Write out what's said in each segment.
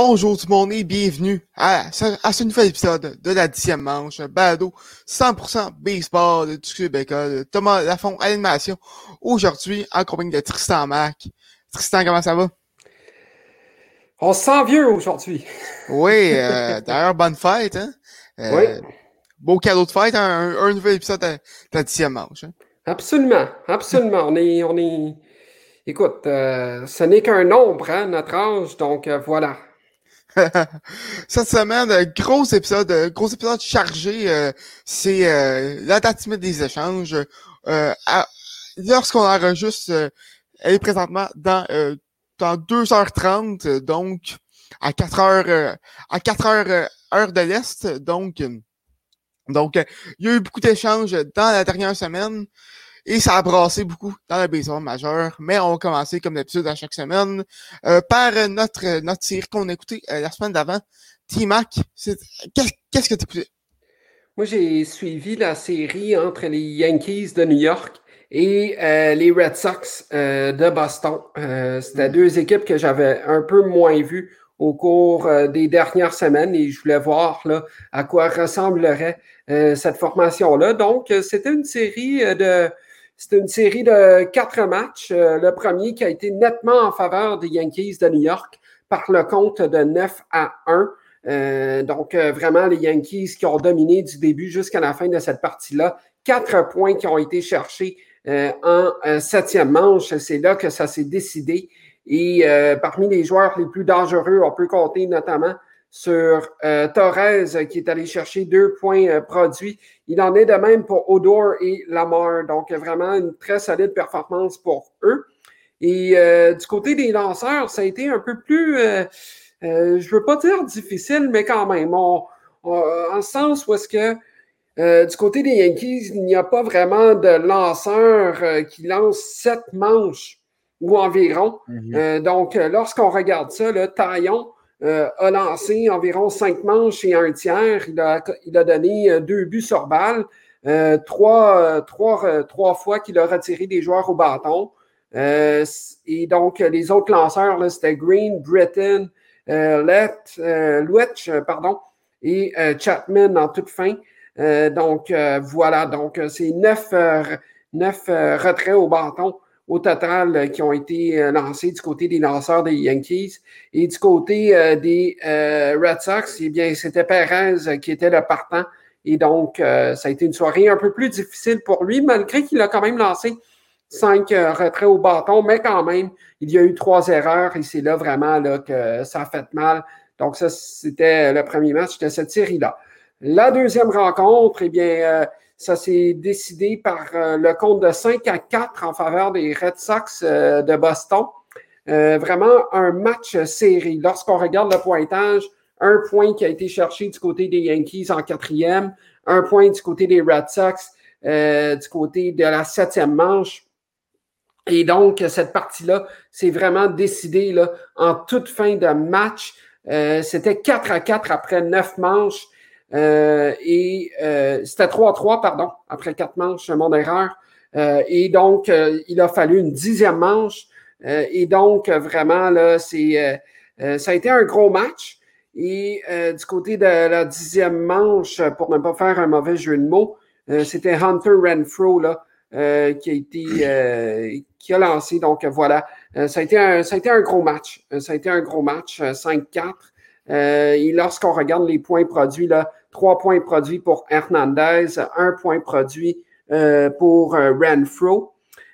Bonjour tout le monde et bienvenue à, ce nouvel épisode de la dixième manche, balado 100% baseball du Québec, Thomas Lafont à l'animation. Aujourd'hui, en compagnie de Tristan Mac. Tristan, comment ça va? On se sent vieux aujourd'hui. Oui, euh, d'ailleurs, bonne fête. Hein? Euh, oui. Beau cadeau de fête, un, nouvel épisode de, la dixième manche. Hein? Absolument, absolument. on est, on est... Écoute, euh, ce n'est qu'un nombre, hein, notre âge, donc voilà. Cette semaine, gros épisode, gros épisode chargé. Euh, c'est euh, la date limite des échanges. Euh, lorsqu'on enregistre, elle est présentement dans, dans 2h30, donc à 4h à 4h heure de l'Est. Donc, donc, il y a eu beaucoup d'échanges dans la dernière semaine. Et ça a brassé beaucoup dans le baseball majeur. Mais on va commencer, comme d'habitude, à chaque semaine, euh, par notre, notre série qu'on a écouté euh, la semaine d'avant. T-Mac, qu'est-ce que tu écouté? Moi, j'ai suivi la série entre les Yankees de New York et euh, les Red Sox de Boston. C'était mm. deux équipes que j'avais un peu moins vues au cours des dernières semaines et je voulais voir là, à quoi ressemblerait cette formation-là. Donc, c'était une série de c'était une série de quatre matchs. Euh, le premier qui a été nettement en faveur des Yankees de New York par le compte de 9 à 1. Euh, donc, euh, vraiment, les Yankees qui ont dominé du début jusqu'à la fin de cette partie-là. Quatre points qui ont été cherchés en septième manche. C'est là que ça s'est décidé. Et parmi les joueurs les plus dangereux, on peut compter notamment sur euh, Torres qui est allé chercher deux points euh, produits. Il en est de même pour Odor et Lamar. Donc, vraiment une très solide performance pour eux. Et euh, du côté des lanceurs, ça a été un peu plus, je ne veux pas dire difficile, mais quand même, en sens où est-ce que du côté des Yankees, il n'y a pas vraiment de lanceurs qui lancent sept manches ou environ. Mm-hmm. donc, lorsqu'on regarde ça, le Taillon, euh, a lancé environ cinq manches et un tiers. Il a, il a donné euh, deux buts sur balle, euh, trois, trois, trois fois qu'il a retiré des joueurs au bâton. et donc, les autres lanceurs, c'était Green, Britton, Let, Lutch, pardon, et Chapman en toute fin. donc, voilà. Donc, c'est neuf, neuf retraits au bâton au total euh, qui ont été euh, lancés du côté des lanceurs des Yankees. Et du côté euh, des Red Sox, eh bien, c'était Perez qui était le partant. Et donc, ça a été une soirée un peu plus difficile pour lui, malgré qu'il a quand même lancé cinq retraits au bâton, mais quand même, il y a eu trois erreurs et c'est là vraiment là, que ça a fait mal. Donc, ça, c'était le premier match de cette série-là. La deuxième rencontre, eh bien, ça s'est décidé par euh, le compte de 5 à 4 en faveur des Red Sox euh, de Boston. Euh, vraiment un match série. Lorsqu'on regarde le pointage, un point qui a été cherché du côté des Yankees en quatrième, un point du côté des Red Sox du côté de la septième manche. Et donc, cette partie-là, c'est vraiment décidé là, en toute fin de match. C'était 4 à 4 après neuf manches. Euh, et euh, c'était 3-3, pardon, après quatre manches, mon erreur. Euh, et donc, il a fallu une dixième manche. et donc, vraiment, là, c'est, ça a été un gros match. Et du côté de la dixième manche, pour ne pas faire un mauvais jeu de mots, c'était Hunter Renfro là, qui a été qui a lancé. Donc voilà, ça, a été un, ça a été un gros match. ça a été un gros match, 5-4. et lorsqu'on regarde les points produits, là, Trois points produits pour Hernandez, un point produit euh, pour euh, Renfro.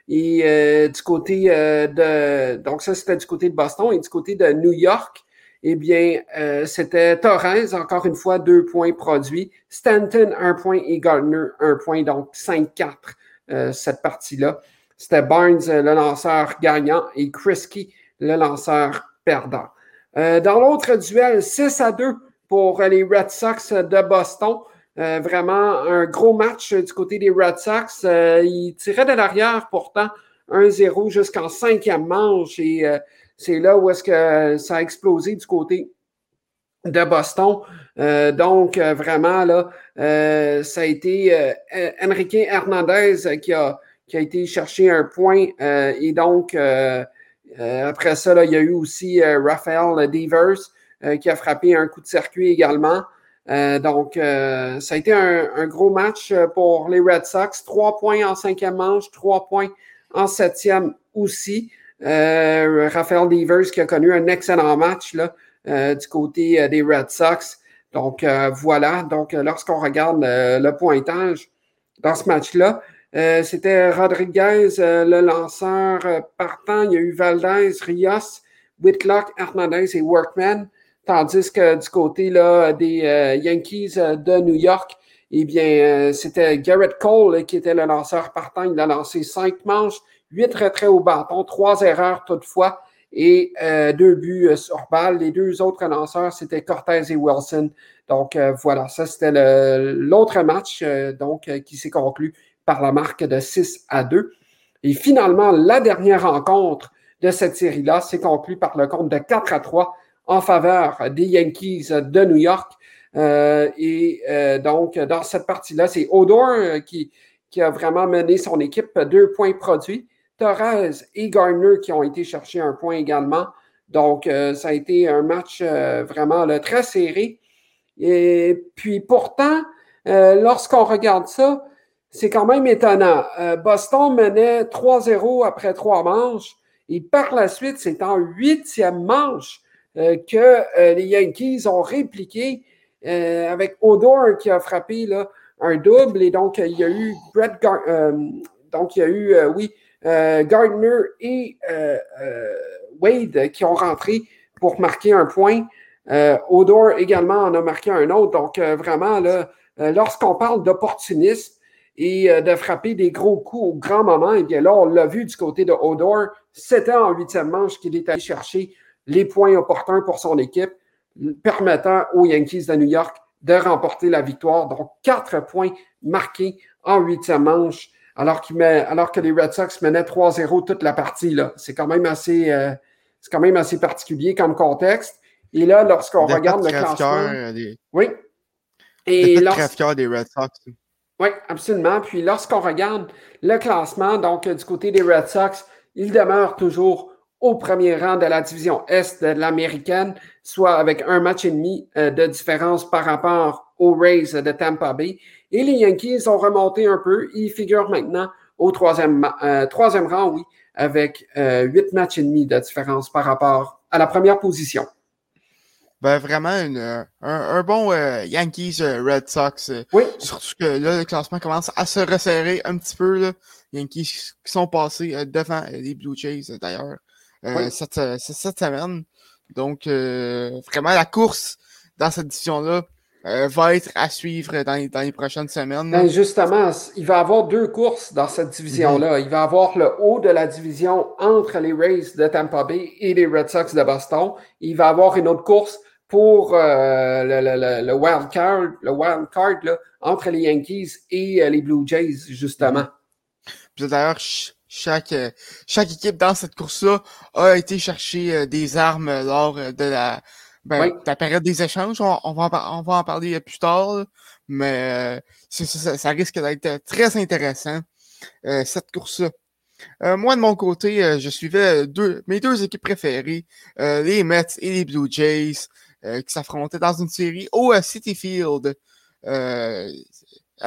Et euh, du côté de. Donc, ça, c'était du côté de Boston. Et du côté de New York, eh bien, c'était Torres, encore une fois, deux points produits. Stanton, un point et Gardner, un point. Donc, 5-4, cette partie-là. C'était Barnes, le lanceur gagnant, et Krisky, le lanceur perdant. dans l'autre duel, 6 à 2 pour les Red Sox de Boston. Euh, vraiment un gros match du côté des Red Sox. Euh, ils tiraient de l'arrière pourtant 1-0 jusqu'en cinquième manche et euh, c'est là où est-ce que ça a explosé du côté de Boston. donc vraiment là, ça a été Enrique Hernandez qui a, qui a été chercher un point et donc après ça, là, il y a eu aussi Raphaël Devers qui a frappé un coup de circuit également. donc, ça a été un, gros match pour les Red Sox. Trois points en cinquième manche, trois points en septième aussi. Raphaël Devers qui a connu un excellent match là, du côté des Red Sox. Donc, voilà. Donc, lorsqu'on regarde le pointage dans ce match-là, euh, c'était Rodriguez, euh, le lanceur euh, partant. Il y a eu Valdez, Rios, Whitlock, Hernandez et Workman. Tandis que du côté là, des Yankees de New York, eh bien, c'était Garrett Cole qui était le lanceur partant. Il a lancé cinq manches, huit retraits au bâton, trois erreurs toutefois et deux buts sur balle. Les deux autres lanceurs, c'était Cortez et Wilson. Donc voilà, ça c'était l'autre match donc qui s'est conclu par la marque de 6 à 2. Et finalement, la dernière rencontre de cette série-là s'est conclue par le compte de 4 à 3 en faveur des Yankees de New York. Euh, et euh, donc, dans cette partie-là, c'est Odor euh, qui, qui, a vraiment mené son équipe deux points produits. Torres et Gardner qui ont été chercher un point également. Donc, ça a été un match vraiment très serré. Et puis pourtant, lorsqu'on regarde ça, c'est quand même étonnant. Euh, Boston menait 3-0 après trois manches et par la suite, c'est en huitième manche euh, que euh, les Yankees ont répliqué avec Odor qui a frappé là, un double et donc il y a eu Brett donc il y a eu oui Gardner et Wade qui ont rentré pour marquer un point. Odor également en a marqué un autre. Donc vraiment là, lorsqu'on parle d'opportunisme, et euh, de frapper des gros coups au grand moment. Et bien là, on l'a vu du côté de Odor. C'était en huitième manche qu'il est allé chercher les points opportuns pour son équipe, permettant aux Yankees de New York de remporter la victoire. Donc, quatre points marqués en huitième manche, alors, alors que les Red Sox menaient 3-0 toute la partie. C'est quand même assez, euh, c'est quand même assez particulier comme contexte. Et là, lorsqu'on regarde le classement. Des... Oui. Et lorsqu'on des Red Sox. Oui, absolument. Puis lorsqu'on regarde le classement, donc du côté des Red Sox, ils demeurent toujours au premier rang de la division Est de l'américaine, soit avec un match et demi euh, de différence par rapport aux Rays de Tampa Bay. Et les Yankees ont remonté un peu. Ils figurent maintenant au troisième, euh, troisième rang, oui, avec euh, huit matchs et demi de différence par rapport à la première position ben, vraiment une, un, bon euh, Yankees Red Sox. Oui. Surtout que là, le classement commence à se resserrer un petit peu. Là. Yankees qui sont passés devant les Blue Jays d'ailleurs cette, cette, semaine. Donc vraiment la course dans cette division-là va être à suivre dans les, dans les prochaines semaines. Ben, justement, il va y avoir deux courses dans cette division-là. Il va y avoir le haut de la division entre les Rays de Tampa Bay et les Red Sox de Boston. Il va y avoir une autre course pour euh, le, wild card, le wild card là, entre les Yankees et euh, les Blue Jays, justement. D'ailleurs, chaque, chaque équipe dans cette course-là a été chercher euh, des armes lors de la, ben, la période des échanges. On, va, en, on va en parler plus tard, mais ça, ça, risque d'être très intéressant, cette course-là. moi, de mon côté, je suivais deux, mes deux équipes préférées, les Mets et les Blue Jays. Euh, qui s'affrontaient dans une série au euh, City Field euh,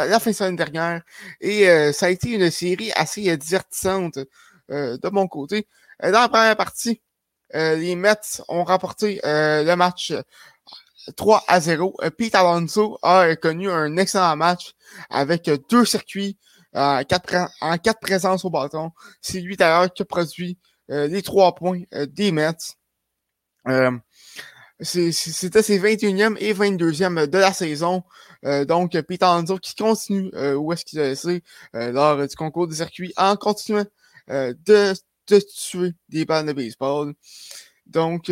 la fin de semaine dernière. Et ça a été une série assez divertissante de mon côté. dans la première partie, les Mets ont remporté le match 3 à 0. Pete Alonso a connu un excellent match avec deux circuits en quatre, en quatre présences au bâton. C'est lui d'ailleurs qui a produit les trois points des Mets. C'était ses 21e et 22e de la saison. Euh, donc, Peter Alonso qui continue euh, où est-ce qu'il a laissé euh, lors du concours des circuits en continuant de, de, tuer des balles de baseball. Donc,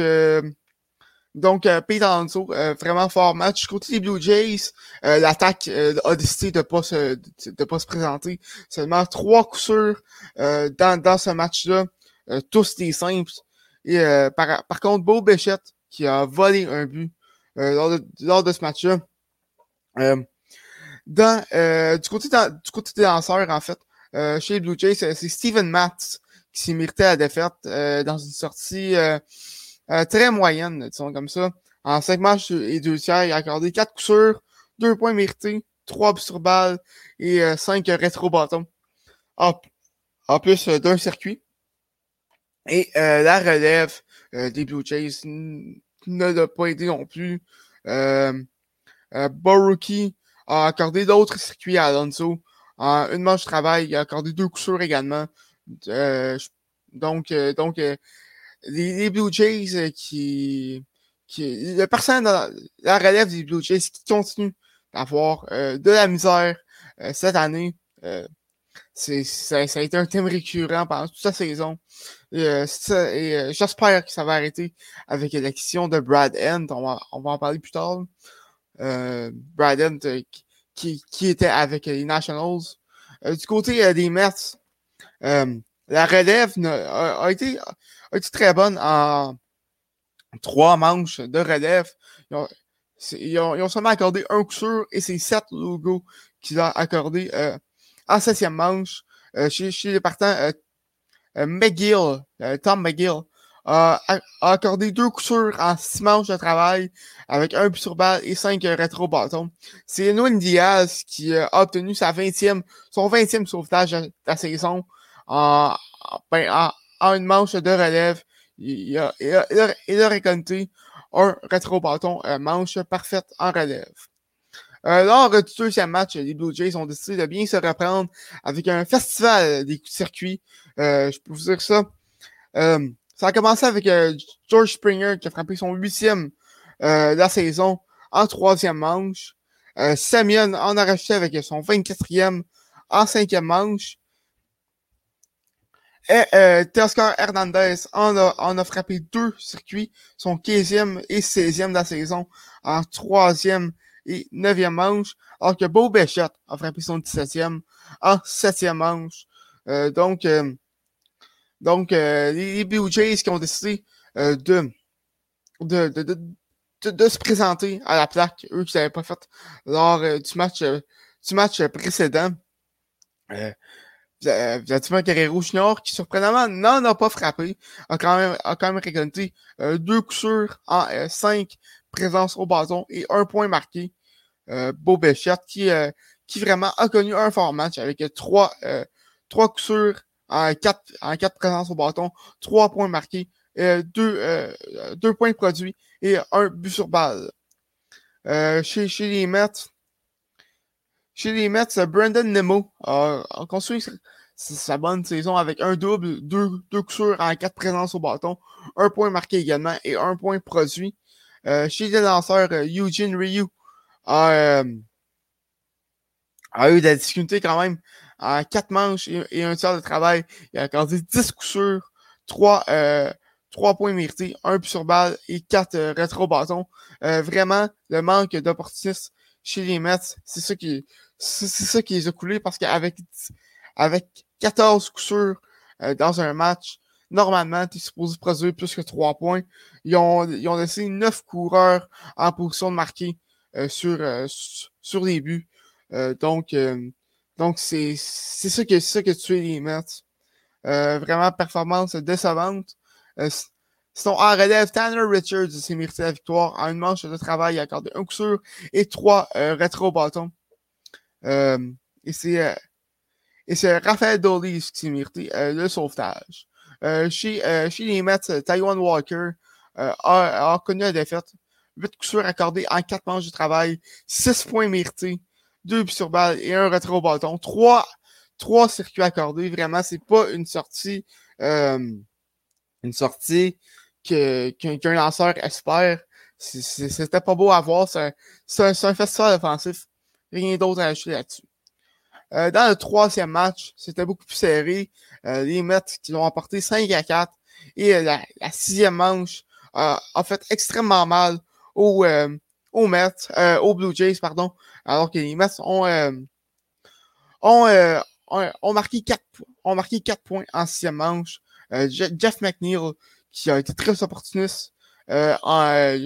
donc Peter Alonso, vraiment fort match. Côté des Blue Jays, l'attaque a décidé de pas de, pas se présenter. Seulement trois coups sûrs dans, dans ce match-là. tous des simples. Et par, par contre, Beau Béchette, qui a volé un but euh, lors, de, lors, de, ce match-là. Euh, dans, euh, du, côté du côté des lanceurs, en fait, chez les Blue Jays, c'est Steven Matz qui s'est mérité la défaite dans une sortie très moyenne, disons comme ça. En cinq matchs et deux tiers, il a accordé quatre coups sûrs, deux points mérités, trois sur balle et cinq rétro-bâtons. En, plus d'un circuit. Et la relève des Blue Jays ne l'a pas aidé non plus. Euh, a accordé d'autres circuits à Alonso. Une manche de travail, il a accordé deux coups également. donc, donc les, Blue Jays qui, qui. Le personnel dans la relève des Blue Jays qui continue d'avoir euh, de la misère euh, cette année. Euh, c'est, ça, ça, a été un thème récurrent pendant toute la saison. et j'espère que ça va arrêter avec l'acquisition de Brad End. On va, on va en parler plus tard. End qui, qui était avec les Nationals. du côté des Mets, la relève a, été, a été très bonne en trois manches de relève. Ils ont, seulement accordé un coup sûr et c'est sept logos qu'ils ont accordé euh, en septième manche. Euh, chez, les partants, euh, McGill, Tom McGill, a, accordé deux coups sûrs en six manches de travail avec un but sur balle et cinq rétro-bâtons. C'est Noël Diaz qui a obtenu sa 20e, son 20e sauvetage de la saison en, en, en, une manche de relève. Il a, il a, il a récolté un rétro-bâton euh, manche parfaite en relève. Euh, lors du deuxième match, les Blue Jays ont décidé de bien se reprendre avec un festival des circuits. Euh, je peux vous dire ça. Euh, ça a commencé avec George Springer qui a frappé son huitième de la saison en troisième manche. Euh, en a racheté avec son 24e en cinquième manche. Et euh, Hernandez en a, en a frappé deux circuits, son 15e et 16e de la saison, en troisième et neuvième manche, alors que Beau Béchette a frappé son 17e en septième manche. Euh, donc, euh, donc euh, les, Blue Jays qui ont décidé de, de, de, de, de, se présenter à la plaque, eux qui n'avaient pas fait lors du match du match précédent. Vladimir Guerrero Junior, qui surprenamment n'en a pas frappé, a quand même, a quand même récolté euh, deux coups sûrs en euh, cinq présences au bâton et un point marqué. Euh, Beau Béchette, qui, euh, qui vraiment a connu un fort match avec trois, trois coups sûrs en quatre, quatre présences au bâton, trois points marqués, deux, deux points produits et un but sur balle. chez, chez les Mets, chez les Mets, Brandon Nemo a, construit sa bonne saison avec un double, deux, deux coups en quatre présences au bâton, un point marqué également et un point produit. Euh, chez les lanceurs, euh, Eugene Ryu a, euh, a, eu de la difficulté quand même en quatre manches et, un tiers de travail. Il a accordé 10 coups sûrs, 3, euh, points mérités, un but sur balle et quatre rétro-bâtons. vraiment, le manque d'opportunisme chez les Mets, c'est ça qui c'est ça qui les a coulés parce qu'avec avec 14 coups sûrs euh, dans un match, normalement, tu es supposé produire plus que 3 points. Ils ont, ils ont laissé 9 coureurs en position de marquer euh, sur, euh, sur les buts. donc, donc c'est ça que c'est que tu es les Mets. vraiment, performance décevante. Sinon, en relève, Tanner Richards s'est mérité la victoire en une manche de travail. Accordé un coup sûr et trois rétro-bâtons. Euh, et c'est euh, et c'est Raphaël Dolly qui s'est mérité euh, le sauvetage. chez, chez les Mets, Taiwan Walker a, a, connu la défaite. 8 coups sûrs accordés en 4 manches de travail, 6 points mérités, 2 buts sur balle et un retrait au bâton. 3, 3 circuits accordés. Vraiment, c'est pas une sortie une sortie qu'un qu lanceur espère. C'était pas beau à voir. C'est un, un festival offensif. Rien d'autre à ajouter là-dessus. Euh, dans le troisième match, c'était beaucoup plus serré. Euh, les Mets qui l'ont emporté 5 à 4. Et euh, la, la, sixième manche a fait extrêmement mal aux, aux Mets, aux Blue Jays, pardon. Alors que les Mets ont, ont, ont, marqué 4, ont marqué 4 points en sixième manche. Jeff McNeil, qui a été très opportuniste en,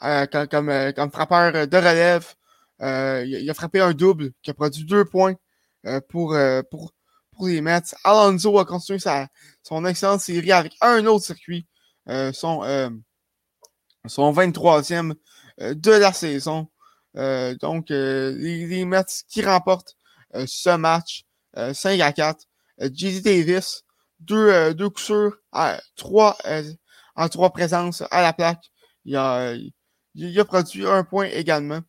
comme, comme, comme frappeur de relève, euh, il, a frappé un double qui a produit deux points euh, pour, euh, pour, pour les Mets. Alonso a continué sa, son excellente série avec un autre circuit. son, son 23e de la saison. Donc, les, Mets qui remportent ce match 5 à 4. JD Davis, deux, deux coups sûrs, trois, en trois présences à la plaque. Il a, il a produit un point également.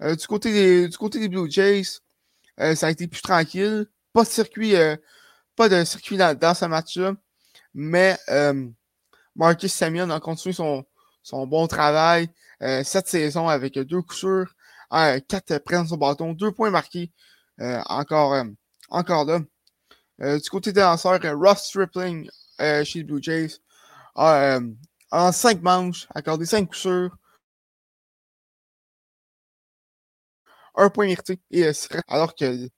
du, côté des, du côté des Blue Jays, ça a été plus tranquille. Pas de circuit, pas de circuit dans, ce match-là. Mais Marcus Samion a continué son, son bon travail cette saison avec deux coups sûrs, quatre présences au bâton, deux points marqués encore, encore là. du côté des lanceurs, Ross Stripling chez les Blue Jays a en cinq manches accordé cinq coups sûrs, un point mérité, et, alors, que,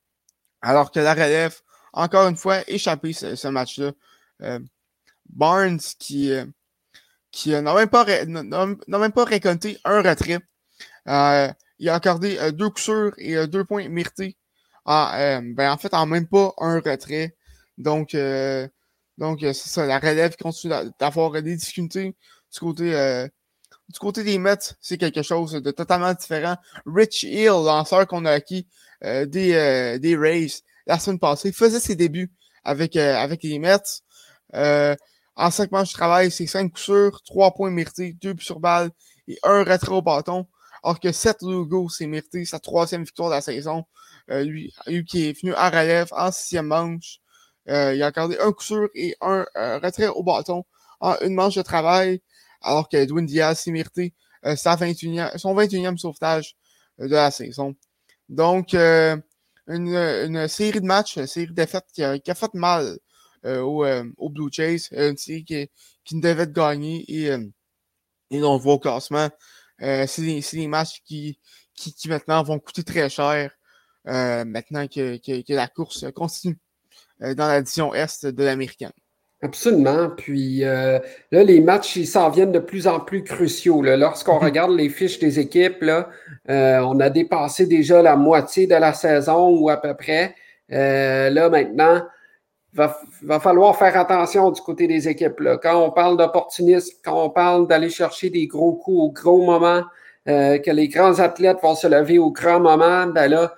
alors que la relève, encore une fois, échappé ce, match-là. Barnes qui, qui n'a même, pas, même pas récolté un retrait. Euh, il a accordé euh, deux coups sûrs et euh, deux points mérités. En, ben, en fait, en même pas un retrait. Donc, donc c'est ça, la relève continue d'avoir des difficultés du côté, du côté des Mets. C'est quelque chose de totalement différent. Rich Hill, lanceur qu'on a acquis des, des Rays la semaine passée, faisait ses débuts avec, avec les Mets. En cinq matchs de travail, c'est cinq coups sûrs, trois points mérités, deux buts sur balle et un retrait au bâton. Alors que Seth Lugo s'est mérité sa troisième victoire de la saison. Euh, lui, lui, qui est venu à relève en sixième manche. Euh, il a accordé un coup sûr et un euh, retrait au bâton en une manche de travail. Alors que Edwin Diaz s'est mérité sa 21e, son 21e sauvetage de la saison. Donc, une, une, série de matchs, une série de défaites qui a, qui a fait mal euh, au, euh, au, Blue Jays, une série qui, qui ne devait être gagnée et, euh, et on le voit au classement. c'est des, des, matchs qui, qui, qui, maintenant vont coûter très cher maintenant que, que, que, la course continue dans la division Est de l'américaine. Absolument. Puis là, les matchs, ils s'en viennent de plus en plus cruciaux. Lorsqu'on mhm. regarde les fiches des équipes, là, on a dépassé déjà la moitié de la saison ou à peu près. là, maintenant, va, va falloir faire attention du côté des équipes. Là. Quand on parle d'opportunisme, quand on parle d'aller chercher des gros coups au gros moment, euh, que les grands athlètes vont se lever au grand moment, ben là,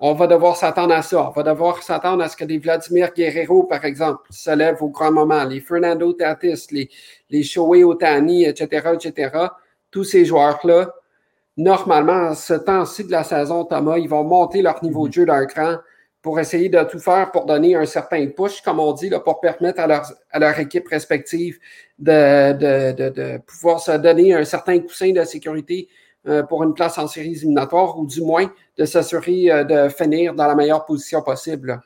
on va devoir s'attendre à ça. On va devoir s'attendre à ce que des Vladimir Guerrero, par exemple, se lèvent au grand moment. Les Fernando Tatis, les, les Shohei Otani, etc., etc. Tous ces joueurs-là, normalement, à ce temps-ci de la saison, Thomas, ils vont monter leur niveau de jeu d'un cran pour essayer de tout faire pour donner un certain push, comme on dit, là, pour permettre à leur, à leur équipe respective de, de, de, pouvoir se donner un certain coussin de sécurité euh, pour une place en séries éliminatoires ou du moins de s'assurer euh, de finir dans la meilleure position possible.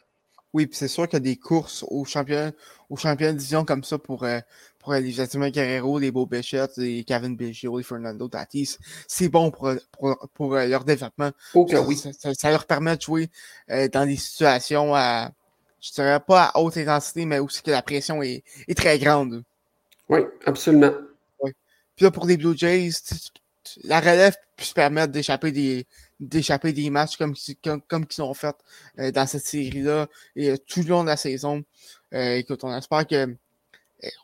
Oui, puis c'est sûr qu'il y a des courses aux champions, aux champions de division comme ça pour, euh, pour les Vladimir Guerrero, les Beau Béchette, les Kevin Biggio, les Fernando Tatis, c'est bon pour, pour, pour euh, leur développement. oui. Ça, ça, leur permet de jouer euh, dans des situations à, je dirais pas à haute intensité, mais aussi que la pression est, est très grande. Oui, absolument. Oui. Puis là, pour les Blue Jays, la relève peut se permettre d'échapper des, d'échapper des matchs comme, comme, comme ils ont fait euh, dans cette série-là et tout le long de la saison. écoute, on espère que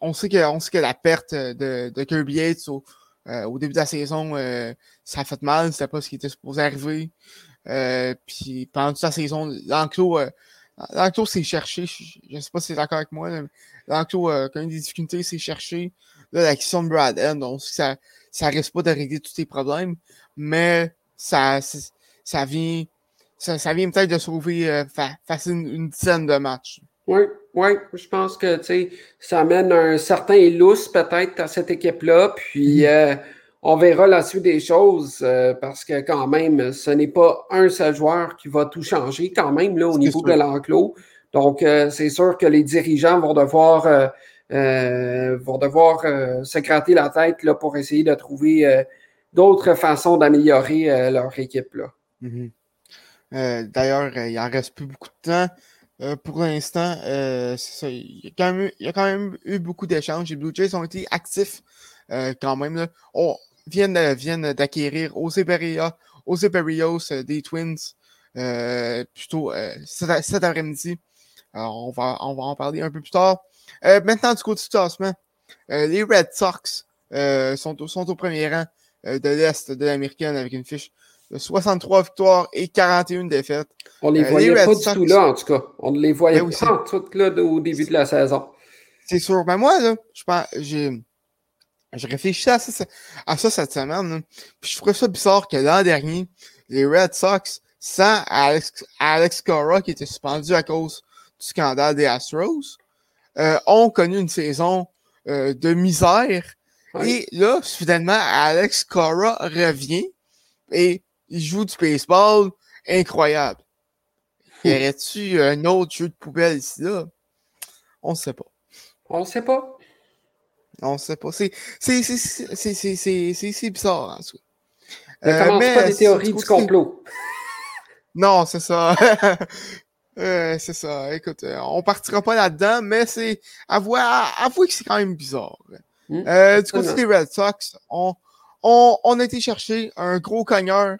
on sait que, on sait que la perte de, de Kirby Yates au, euh, au, début de la saison, euh, ça a fait mal. C'était pas ce qui était supposé arriver. Euh, puis pendant toute la saison, l'enclos, l'enclos s'est cherché. Je, ne sais pas si c'est d'accord avec moi. L'enclos, quand il y a des difficultés, s'est cherché. Là, la question de Brad End, on sait que ça, ça risque pas de régler tous les problèmes, mais ça, ça vient, ça, ça vient peut-être de sauver facile une, une dizaine de matchs. Oui, oui, je pense que ça amène un certain lousse peut-être à cette équipe-là. Puis mm-hmm. euh, on verra la suite des choses euh, parce que quand même, ce n'est pas un seul joueur qui va tout changer quand même là, au niveau de l'enclos. Donc, euh, c'est sûr que les dirigeants vont devoir, vont devoir se gratter la tête là, pour essayer de trouver d'autres façons d'améliorer leur équipe. Là. Mm-hmm. D'ailleurs, il en reste plus beaucoup de temps. Euh, pour l'instant, euh. Il y, a quand même, eu beaucoup d'échanges. Les Blue Jays ont été actifs euh, quand même. Là. On viennent, d'acquérir José des Twins plutôt cet, après-midi. On va, on va en parler un peu plus tard. maintenant, du côté du classement, les Red Sox sont, sont au premier rang de l'Est de l'américaine avec une fiche 63 victoires et 41 défaites. On les euh, voyait pas du tout là, en tout cas. On ne les voyait ben pas tout là au début de la saison. C'est sûr. Mais moi, là, je pense, j'ai, j'ai réfléchi à ça, à ça cette semaine. Puis je trouvais ça bizarre que l'an dernier, les Red Sox, sans Alex, Alex Cora, qui était suspendu à cause du scandale des Astros, euh, ont connu une saison euh, de misère. Et là, finalement, Alex Cora revient et il joue du baseball incroyable. Y aurait-tu un autre jeu de poubelle ici là? On ne sait pas. On ne sait pas. On ne sait pas. C'est bizarre en tout cas. Ne commence pas des théories du complot. Non, c'est ça. euh, c'est ça. Écoute, euh, on partira pas là-dedans, mais c'est avouer, avouer que c'est quand même bizarre. Hmm. euh, du côté des Red Sox, on, on, on a été chercher un gros cogneur euh,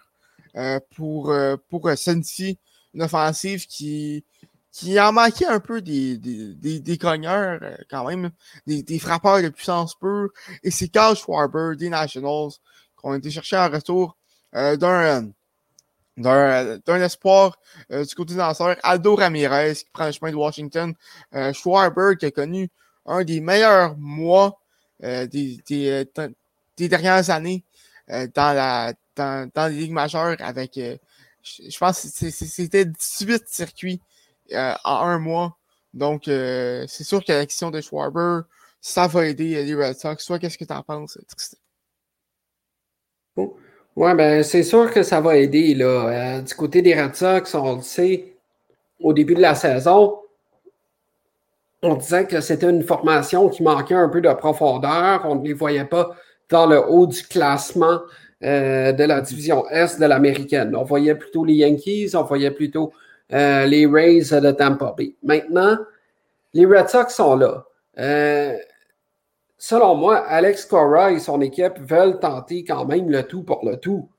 pour, euh, pour euh, Sensi, une offensive qui, qui en manquait un peu des, des, des, cogneurs, quand même, des, des frappeurs de puissance pure. Et c'est Carl Schwarber des Nationals qu'on a été chercher en retour d'un d'un espoir du côté lanceur, Aldo Ramirez, qui prend le chemin de Washington. Schwarber, qui a connu un des meilleurs mois des, des, des, dernières années dans la dans, les ligues majeures avec, euh, je, pense c'était 18 circuits euh, en un mois. Donc, euh, c'est sûr que l'action de Schwarber, ça va aider les Red Sox. Toi, qu'est-ce que tu en penses, Tristan? Oui, ben, c'est sûr que ça va aider. Là. du côté des Red Sox, on le sait, au début de la saison, on disait que c'était une formation qui manquait un peu de profondeur. On ne les voyait pas dans le haut du classement euh, de la division Est de l'américaine. On voyait plutôt les Yankees, on voyait plutôt euh, les Rays de Tampa Bay. Maintenant, les Red Sox sont là. Euh, selon moi, Alex Cora et son équipe veulent tenter quand même le tout pour le tout,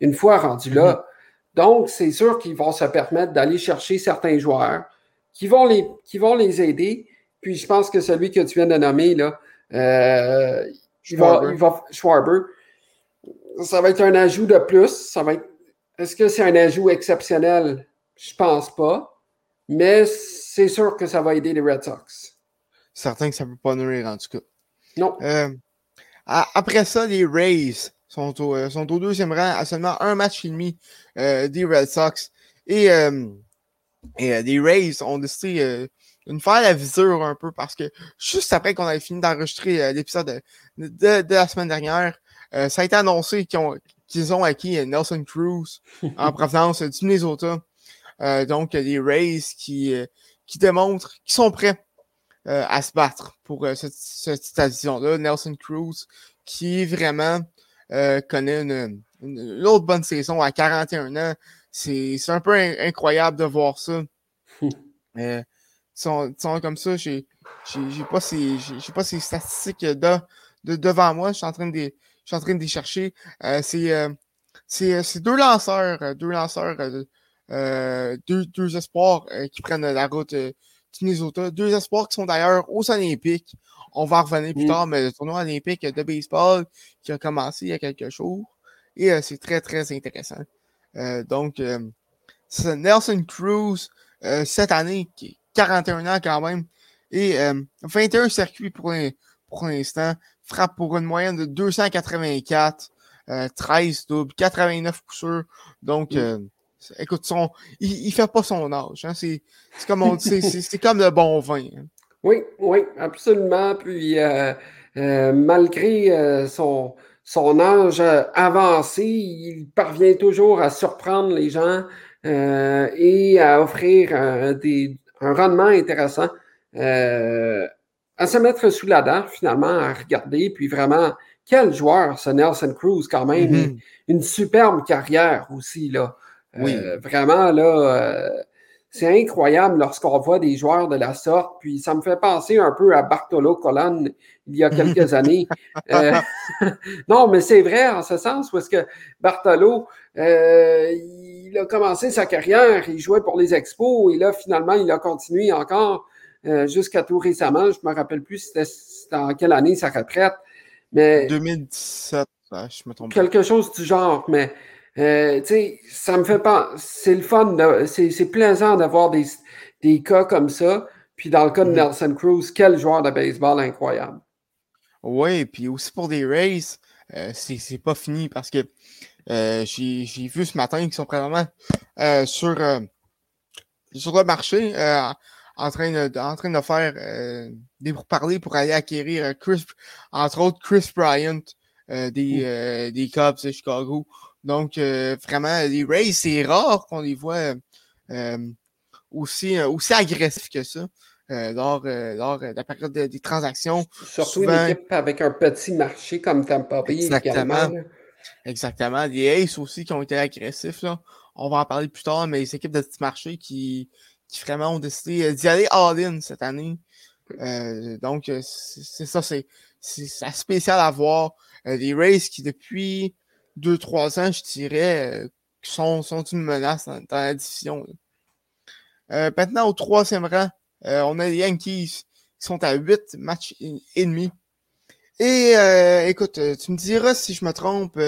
une fois rendu là. Mm-hmm. Donc, c'est sûr qu'ils vont se permettre d'aller chercher certains joueurs qui vont, les, qui vont les aider. Puis je pense que celui que tu viens de nommer, là, il va, il va, Schwarber, ça va être un ajout de plus. Ça va être. Est-ce que c'est un ajout exceptionnel? Je pense pas. Mais c'est sûr que ça va aider les Red Sox. Certain que ça ne peut pas nuire en tout cas. Non. Euh, après ça, les Rays sont au, euh, sont au deuxième rang à seulement un match et demi euh, des Red Sox. Et, et les Rays ont décidé de nous faire la visure un peu parce que juste après qu'on avait fini d'enregistrer l'épisode de, de, la semaine dernière, euh, ça a été annoncé qu'ils ont, acquis Nelson Cruz en provenance du Minnesota. Euh, donc, les Rays qui, euh, qui démontrent qu'ils sont prêts à se battre pour cette, cette là Nelson Cruz, qui vraiment connaît une, une, autre bonne saison à 41 ans. C'est un peu incroyable de voir ça. ils, sont, comme ça. J'ai pas ces pas ces statistiques de, de, devant moi. Je suis en train de je suis en train de les chercher. Euh, euh, c'est deux lanceurs, euh, deux lanceurs, deux, deux espoirs qui prennent la route du Minnesota. Deux espoirs qui sont d'ailleurs aux Olympiques. On va revenir plus tard, mais le tournoi olympique de baseball qui a commencé il y a quelques jours. Et c'est très, très intéressant. donc, c'est Nelson Cruz, cette année, qui 41 ans quand même, et 21 circuits pour l'instant frappe pour une moyenne de 284, 13 euh, doubles, 89 coups Donc, euh, écoute, son, il, ne fait pas son âge. Hein. C'est comme on dit, c'est comme le bon vin. Hein. Oui, oui, absolument. Puis, euh, malgré son, son âge avancé, il parvient toujours à surprendre les gens et à offrir des, un rendement intéressant à se mettre sous la dent, finalement, à regarder. Puis vraiment, quel joueur, ce Nelson Cruz, quand même. Mm-hmm. Une superbe carrière aussi, là. Oui. Euh, vraiment, là, euh, c'est incroyable lorsqu'on voit des joueurs de la sorte. Puis ça me fait penser un peu à Bartolo Colon il y a quelques années. Euh, non, mais c'est vrai en ce sens, parce que Bartolo, il a commencé sa carrière, il jouait pour les Expos, et là, finalement, il a continué encore euh, jusqu'à tout récemment. Je ne me rappelle plus c'était en quelle année sa retraite. Mais 2017, je me trompe. Quelque chose du genre, mais euh, tu sais, ça me fait pas. C'est le fun, c'est plaisant d'avoir des, des cas comme ça. Puis dans le cas de mm-hmm. Nelson Cruz, quel joueur de baseball incroyable. Oui, puis aussi pour des Rays, euh, c'est pas fini parce que euh, j'ai vu ce matin qu'ils sont probablement sur, sur le marché en, train de, en train de faire des pourparlers pour aller acquérir Chris, entre autres Chris Bryant des, des Cubs de Chicago. Donc, vraiment, les Rays, c'est rare qu'on les voit aussi, aussi agressifs que ça. Euh, lors, euh, lors, de la période des transactions. Surtout une équipe avec un petit marché comme Tampa Bay. Exactement. Exactement. Les Aces aussi qui ont été agressifs. Là. On va en parler plus tard, mais les équipes de petit marché qui, qui vraiment ont décidé euh, d'y aller all-in cette année. donc, c'est ça, c'est spécial à voir. les Rays qui, depuis 2-3 ans, je dirais, sont, sont une menace dans, la division. maintenant, au troisième rang, euh, on a les Yankees qui sont à 8 matchs et demi. Et euh, écoute, euh, tu me diras si je me trompe,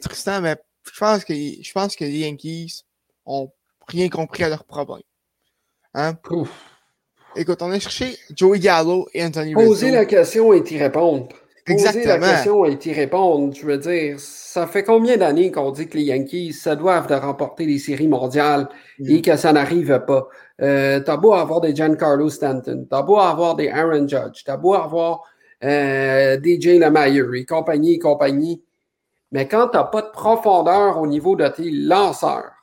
Tristan, mais je pense que je pense que les Yankees ont rien compris à leur problème. Hein? Écoute, on a cherché Joey Gallo et Anthony Rizzo. Poser la question et y répondre. Poser la question et y répondre, je veux dire, ça fait combien d'années qu'on dit que les Yankees se doivent de remporter les séries mondiales et mm. que ça n'arrive pas? Euh, t'as beau avoir des Giancarlo Stanton, t'as beau avoir des Aaron Judge, t'as beau avoir euh, DJ LeMahieu et compagnie et compagnie, mais quand t'as pas de profondeur au niveau de tes lanceurs,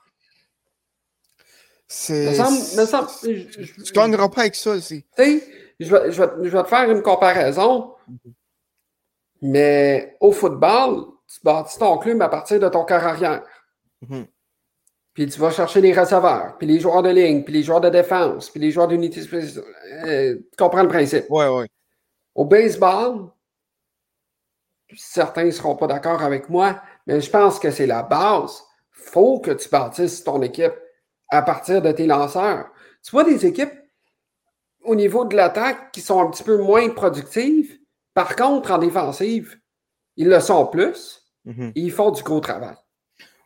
c'est. Tu gagneras pas avec ça aussi. Tu sais, je vais, je, vais, je vais te faire une comparaison, mais au football, tu bâtis ton club à partir de ton corps arrière. Mm-hmm. Puis tu vas chercher les receveurs, puis les joueurs de ligne, puis les joueurs de défense, puis les joueurs d'unité spéciale. Euh, tu comprends le principe? Oui, oui. Au baseball, certains ne seront pas d'accord avec moi, mais je pense que c'est la base. Il faut que tu bâtisses ton équipe à partir de tes lanceurs. Tu vois des équipes au niveau de l'attaque qui sont un petit peu moins productives. Par contre, en défensive, ils le sont plus. Et ils font du gros travail.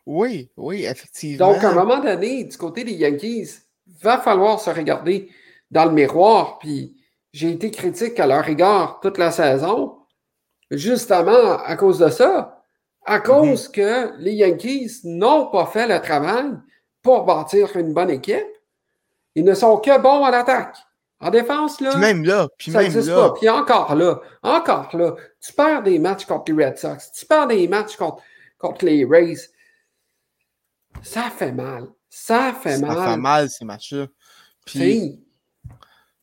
Oui, oui, effectivement. Donc, à un moment donné, du côté des Yankees, va falloir se regarder dans le miroir. Puis, j'ai été critique à leur égard toute la saison, justement à cause de ça. À mhm. cause que les Yankees n'ont pas fait le travail pour bâtir une bonne équipe. Ils ne sont que bons à l'attaque. En défense, là. Puis même là. Puis ça même là. Pas. Puis encore là. Encore là. Tu perds des matchs contre les Red Sox. Tu perds des matchs contre, contre les Rays. Ça fait mal. Ça fait mal. Ça fait mal, ces matchs-là. Puis,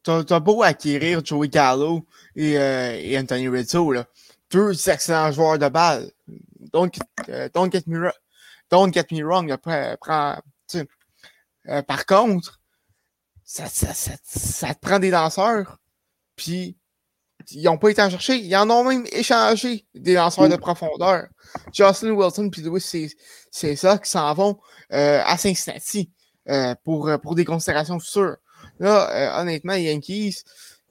t'as beau acquérir Joey Gallo et, euh, et Anthony Rizzo, là. Deux excellents joueurs de balle. Don't, uh, don't, get, me, don't get me wrong. Après, prend, euh, par contre, ça, ça, ça, ça, te prend des danseurs. Puis, ils n'ont pas été en chercher. Ils en ont même échangé des lanceurs de profondeur. Jocelyn Wilson puis Louis, c'est ça qui s'en vont euh, à Cincinnati euh, pour, euh, pour des considérations sûres. Là, honnêtement, les Yankees,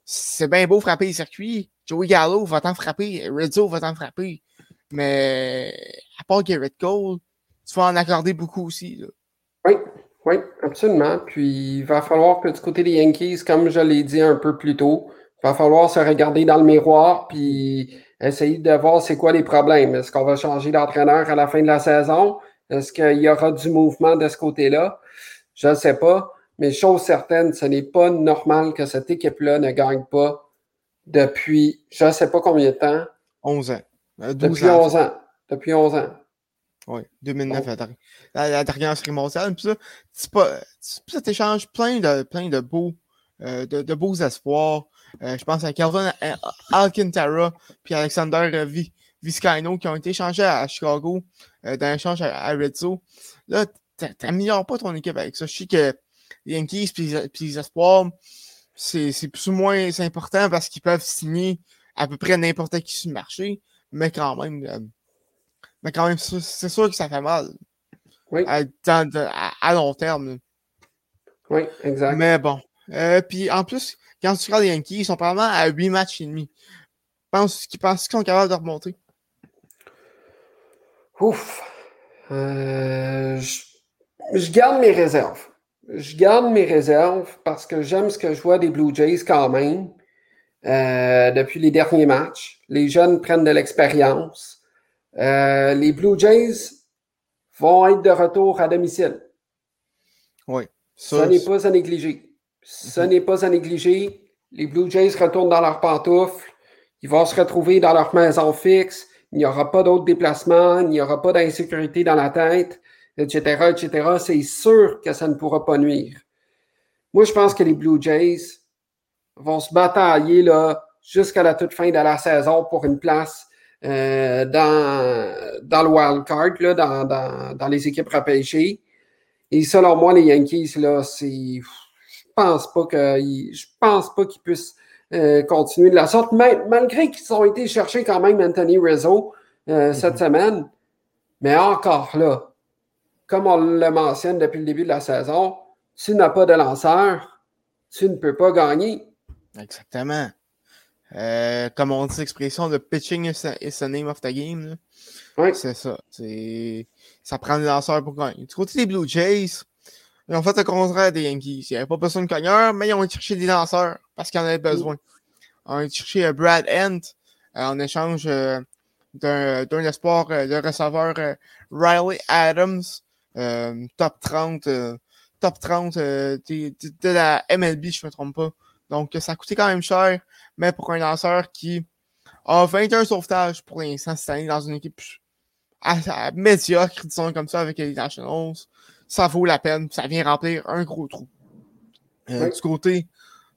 c'est bien beau frapper les circuits. Joey Gallo va t'en frapper. Rizzo va t'en frapper. Mais à part Garrett Cole, tu vas en accorder beaucoup aussi. Oui, absolument. Puis il va falloir que du côté des Yankees, comme je l'ai dit un peu plus tôt, il va falloir se regarder dans le miroir puis essayer de voir c'est quoi les problèmes. Est-ce qu'on va changer d'entraîneur à la fin de la saison? Est-ce qu'il y aura du mouvement de ce côté-là? Je ne sais pas. Mais chose certaine, ce n'est pas normal que cette équipe-là ne gagne pas depuis je ne sais pas combien de temps. 11 ans. Euh, depuis 11 ans. Depuis 11 ans. Oui, 2009, la, dernière série mondiale. Puis ça, ça t'échange plein de, plein de beaux, euh, de, beaux espoirs. Euh, je pense à Calvin Alcantara puis Alexander euh, Vizcaino qui ont été échangés à, Chicago euh, dans l'échange à, à Rizzo. Là, t'améliores pas ton équipe avec ça. Je sais que les Yankees puis les espoirs, c'est plus ou moins important parce qu'ils peuvent signer à peu près n'importe qui sur le marché, mais quand même, mais quand même, c'est sûr que ça fait mal. Oui. À, à, long terme. Oui, exact. Mais bon. puis en plus, quand tu regardes les Yankees, ils sont probablement à 8 matchs et demi. Pense qu'ils pensent qu'ils sont capables de remonter? Ouf. Euh, je, garde mes réserves. Je garde mes réserves parce que j'aime ce que je vois des Blue Jays quand même. Euh, depuis les derniers matchs. Les jeunes prennent de l'expérience. Euh, les Blue Jays vont être de retour à domicile. Oui. Ça, n'est pas à négliger. Ce mhm. n'est pas à négliger. Les Blue Jays retournent dans leurs pantoufles. Ils vont se retrouver dans leur maison fixe. Il n'y aura pas d'autres déplacements. Il n'y aura pas d'insécurité dans la tête, etc., etc. C'est sûr que ça ne pourra pas nuire. Moi, je pense que les Blue Jays vont se batailler là, jusqu'à la toute fin de la saison pour une place euh, dans, dans le wild card, là, dans, dans, dans les équipes repêchées. Et selon moi, les Yankees, là, c'est. Je pense pas que. Je pense pas qu'ils puissent euh, continuer de la sorte, malgré qu'ils ont été chercher quand même Anthony Rizzo euh, cette mhm. semaine. Mais encore là, comme on le mentionne depuis le début de la saison, tu n'as pas de lanceur, tu ne peux pas gagner. Exactement. Euh, comme on dit l'expression de pitching is, the name of the game. Oui. C'est ça. Ça prend des lanceurs pour gagner. Du côté des Blue Jays, ils ont fait le contraire des Yankees. Ils n'avaient pas besoin de cogneurs, mais ils ont cherché des lanceurs parce qu'ils en avaient besoin. Ils ont cherché euh, Brad Ent euh, en échange d'un espoir de receveur Riley Adams, top 30, top 30 de, de, la MLB, je ne me trompe pas. Donc, ça a coûté quand même cher, mais pour un lanceur qui a 21 sauvetages pour l'instant cette année dans une équipe médiocre, disons comme ça, avec les Nationals, ça vaut la peine. Ça vient remplir un gros trou. Euh, du côté,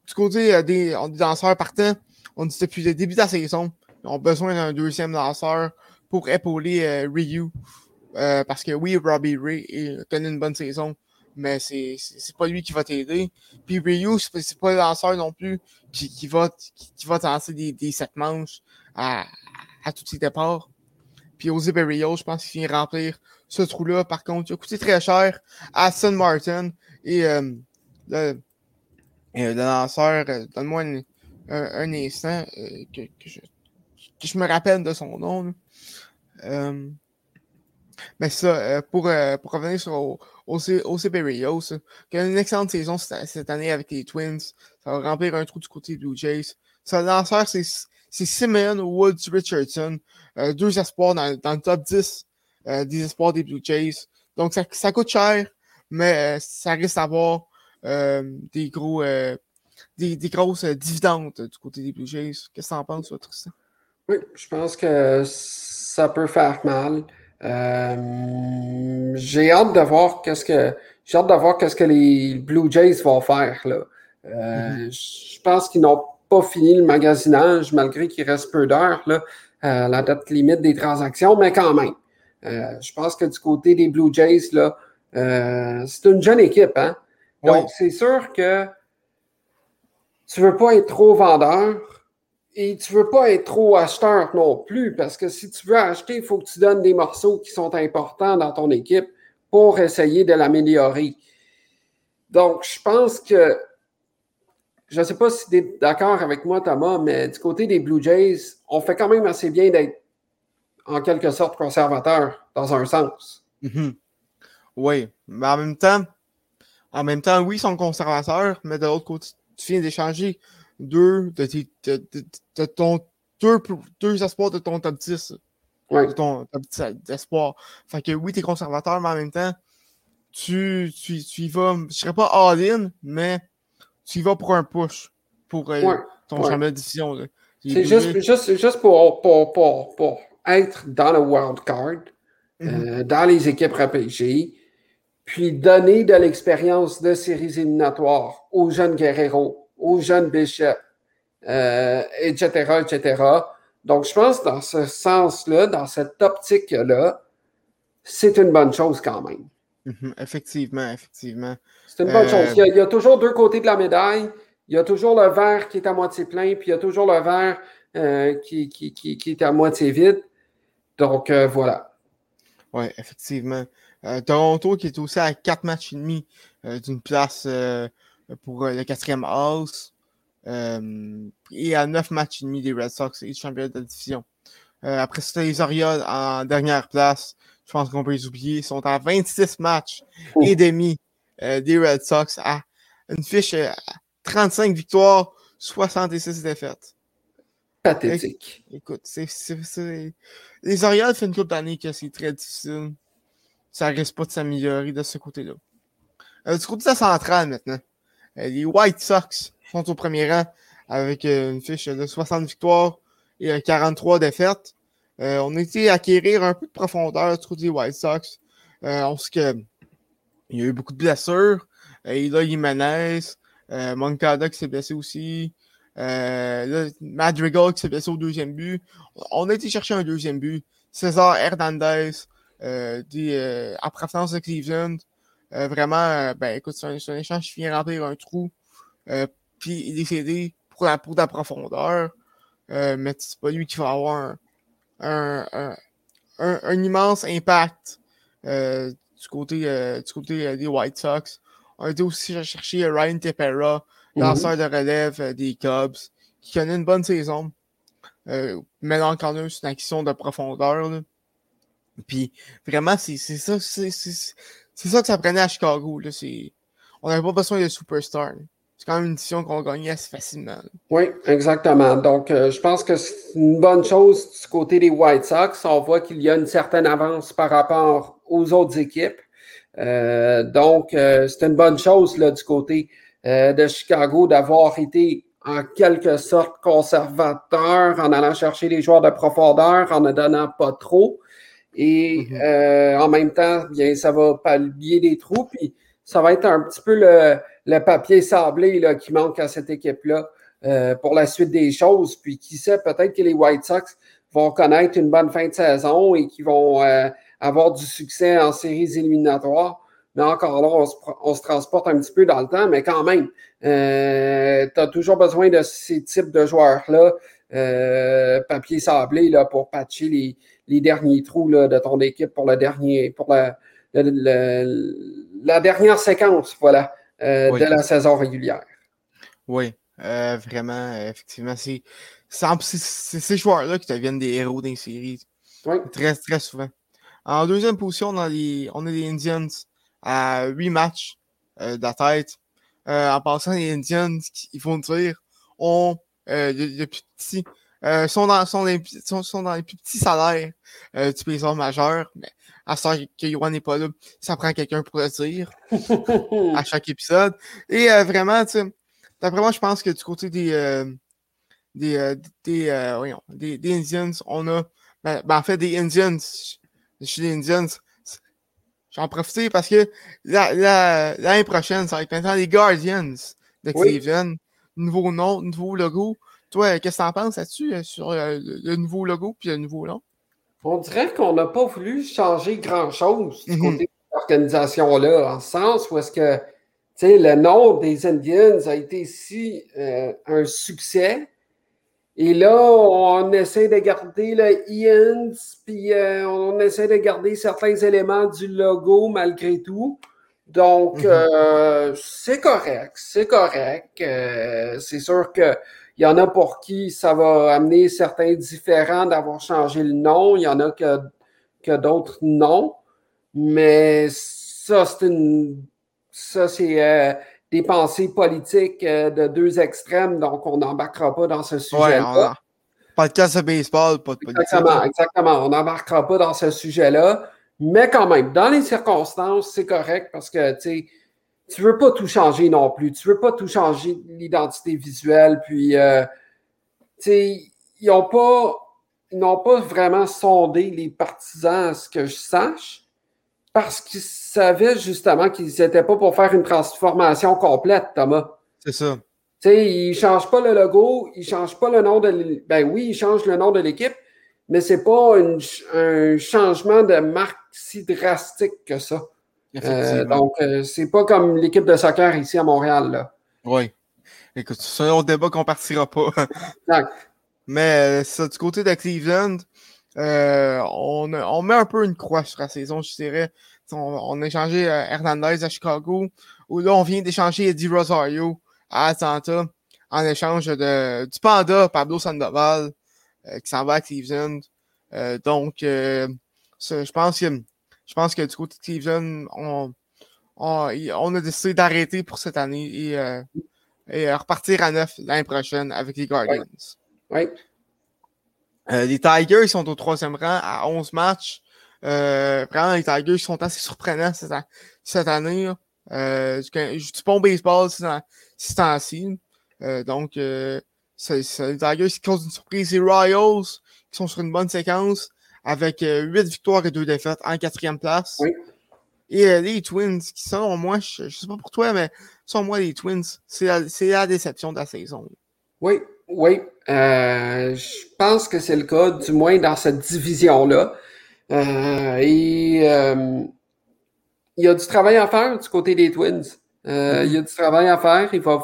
du côté euh, des, des, lanceurs partants, on dit depuis le début de la saison, ils ont besoin d'un deuxième lanceur pour épauler euh, Ryu. parce que oui, Robbie Ray connaît une bonne saison, mais c'est pas lui qui va t'aider. Puis Ryu, c'est pas le lanceur non plus qui, qui va qui, va lancer des, des sept manches à, à tous ses départs. Puis Jose Berrio, je pense qu'il vient remplir ce trou-là. Par contre, il a coûté très cher à Sun Martin. Et euh, le, le, lanceur, euh, donne-moi un, un, instant euh, que, que, je, que, je, me rappelle de son nom. Euh, mais ça, euh, pour, euh, pour revenir sur OCB Rios, qui a une excellente saison cette, année avec les Twins, ça va remplir un trou du côté Blue Jays. Son lanceur, c'est Simon Woods Richardson, euh, deux espoirs dans, dans, le top 10 des espoirs des Blue Jays. Donc ça, coûte cher, mais ça risque d'avoir des gros des, des, grosses dividendes du côté des Blue Jays. Qu'est-ce que tu en penses, Tristan? Oui, je pense que ça peut faire mal. Euh, j'ai hâte de voir qu'est-ce que j'ai hâte de voir qu'est-ce que les Blue Jays vont faire là. Euh, mm-hmm. Je pense qu'ils n'ont pas fini le magasinage malgré qu'il reste peu d'heures là, à la date limite des transactions, mais quand même. Euh, je pense que du côté des Blue Jays là, c'est une jeune équipe, hein. Donc c'est sûr que tu veux pas être trop vendeur. Et tu veux pas être trop acheteur non plus, parce que si tu veux acheter, il faut que tu donnes des morceaux qui sont importants dans ton équipe pour essayer de l'améliorer. Donc, je pense que, je ne sais pas si tu es d'accord avec moi, Thomas, mais du côté des Blue Jays, on fait quand même assez bien d'être en quelque sorte conservateur dans un sens. Mm-hmm. Oui, mais en même temps, en même temps, oui, ils sont conservateurs, mais de l'autre côté, tu viens d'échanger deux de, de, de, ton deux, deux espoirs de ton top 10. De ton top 10 d'espoir. Fait que oui, t'es conservateur, mais en même temps, tu, tu, tu y vas, je serais pas all-in, mais tu y vas pour un push pour euh, ton championnat de division. C'est juste, juste, juste pour, pour, pour, pour, être dans le wild card, euh, mm-hmm. dans les équipes repêchées, puis donner de l'expérience de séries éliminatoires aux jeunes Guerrero, aux jeunes Bishop, euh, etc., etc. Donc, je pense dans ce sens-là, dans cette optique-là, c'est une bonne chose quand même. Mhm, effectivement, effectivement. C'est une bonne chose. Euh, il y, a, toujours deux côtés de la médaille. Il y a toujours le verre qui est à moitié plein, puis il y a toujours le verre euh, qui, qui, qui, est à moitié vide. Donc, voilà. Oui, effectivement. Toronto qui est aussi à quatre matchs et demi d'une place pour euh, le quatrième house. et à 9 matchs et demi des Red Sox et championnat de la division. après ça, les Orioles en dernière place. Je pense qu'on peut les oublier. Ils sont à 26 matchs et demi des Red Sox à une fiche 35 victoires, 66 défaites. Pathétique. Écoute, c'est, les Orioles font une couple d'années que c'est très difficile. Ça risque pas de s'améliorer de ce côté-là. Euh, du côté de la centrale maintenant, euh, les White Sox sont au premier rang avec euh, une fiche de 60 victoires et 43 défaites. on a été acquérir un peu de profondeur du côté des White Sox. on sait y a eu beaucoup de blessures. Ida Jimenez, Moncada qui s'est blessé aussi. Euh, Madrigal qui s'est blessé au deuxième but. On a été chercher un deuxième but. César Hernandez, euh, euh, après France de Cleveland. Euh, vraiment, euh, ben écoute, c'est un, un, échange qui vient remplir un trou. Euh, puis il est cédé pour la, pour la profondeur. mais c'est pas lui qui va avoir un, un, un, un immense impact du côté, du côté des White Sox. On a été aussi chercher Ryan Tepera, lanceur de relève des Cubs, qui connaît une bonne saison. Euh, Connor, c'est une action de profondeur. Là. Puis vraiment, c'est ça, c'est ça que ça prenait à Chicago. Là. On n'avait pas besoin de superstar. C'est quand même une décision qu'on gagnait assez facilement. Oui, exactement. Donc, euh, je pense que c'est une bonne chose du côté des White Sox. On voit qu'il y a une certaine avance par rapport aux autres équipes. Euh, donc, euh, c'est une bonne chose là, du côté euh, de Chicago d'avoir été en quelque sorte conservateur en allant chercher les joueurs de profondeur, en ne donnant pas trop. Et mm-hmm. euh, en même temps, bien, ça va pallier des trous. Puis ça va être un petit peu le, le papier sablé là, qui manque à cette équipe-là euh, pour la suite des choses. Puis qui sait, peut-être que les White Sox vont connaître une bonne fin de saison et qui vont euh, avoir du succès en séries éliminatoires. Mais encore là, on se, transporte un petit peu dans le temps, mais quand même, euh, tu as toujours besoin de ces types de joueurs-là, euh, papier sablé, là, pour patcher les, les derniers trous là, de ton équipe pour le dernier, pour la, la dernière séquence, voilà, euh, de la saison régulière. Oui, euh, vraiment, effectivement, c'est ces joueurs-là qui deviennent des héros d'une série. Oui. Très, très souvent. En deuxième position, on a les, on a les Indians à huit matchs euh, de la tête. Euh, en passant, les Indians, ils vont dire, ont euh, le, plus petit, euh, sont, dans, sont, les, sont, sont, dans les plus petits salaires euh, du paysage majeur. Mais à ce que Yohan n'est pas là, ça prend quelqu'un pour le dire à chaque épisode. Et euh, vraiment, tu sais, d'après moi, je pense que du côté des, euh, des, euh, des, euh, voyons, des, des, Indians, on a, ben, ben, en fait, des Indians, chez les Indians, J'en profite parce que l'année la, prochaine, ça va être maintenant les Guardians de Cleveland. Nouveau nom, nouveau logo. Toi, qu'est-ce que t'en penses là-dessus, euh, sur euh, le, nouveau logo puis le nouveau nom? On dirait qu'on n'a pas voulu changer grand-chose du mm -hmm. côté de l'organisation-là, en sens où est-ce que le nom des Indians a été si euh, un succès et là, on essaie de garder le Ian, puis euh, on essaie de garder certains éléments du logo malgré tout. Donc, mm -hmm. euh, c'est correct, c'est correct. Euh, c'est sûr qu'il y en a pour qui ça va amener certains différents d'avoir changé le nom. Il y en a que, que d'autres non. Mais ça, c'est une. Ça, c'est euh, des pensées politiques euh, de deux extrêmes, donc on n'embarquera pas dans ce sujet-là. Ouais, de casse de baseball, pas de politique. Exactement, exactement. On n'embarquera pas dans ce sujet-là. Mais quand même, dans les circonstances, c'est correct parce que tu ne veux pas tout changer non plus. Tu ne veux pas tout changer l'identité visuelle. Puis, euh, ils n'ont pas, pas vraiment sondé les partisans, à ce que je sache. Parce qu'ils savaient justement qu'ils n'étaient pas pour faire une transformation complète, Thomas. C'est ça. Tu sais, ils ne changent pas le logo, ils ne changent pas le nom de Ben oui, ils changent le nom de l'équipe, mais ce n'est pas une, un changement de marque si drastique que ça. Euh, donc, euh, c'est pas comme l'équipe de soccer ici à Montréal. Là. Oui. Écoute, c'est un autre débat qu'on partira pas. Mais ça, du côté de Cleveland, euh, on, on, met un peu une croix sur la saison, je dirais. On, on a échangé euh, Hernandez à Chicago, où là, on vient d'échanger Eddie Rosario à Atlanta. en échange de, du Panda, Pablo Sandoval, qui s'en va à Cleveland. donc, je pense que je pense que du côté de Cleveland, on, on, a décidé d'arrêter pour cette année et, euh, et repartir à neuf l'année prochaine avec les Guardians. Oui. Euh, les Tigers sont au troisième rang à 11 matchs. Euh, vraiment, les Tigers sont assez surprenants cette, cette année. Euh, je dis bon baseball c'est temps-ci. Euh, donc, euh, c'est les Tigers qui causent une surprise. Les Royals qui sont sur une bonne séquence avec euh, 8 victoires et 2 défaites en quatrième place. Oui. Et euh, les Twins, qui selon moi, je, je sais pas pour toi, mais selon moi, les Twins, c'est la, la, déception de la saison. Oui, oui. Euh, je pense que c'est le cas, du moins dans cette division-là. Euh, et euh, il y a du travail à faire du côté des Twins. Euh, il y a du travail à faire. Il va,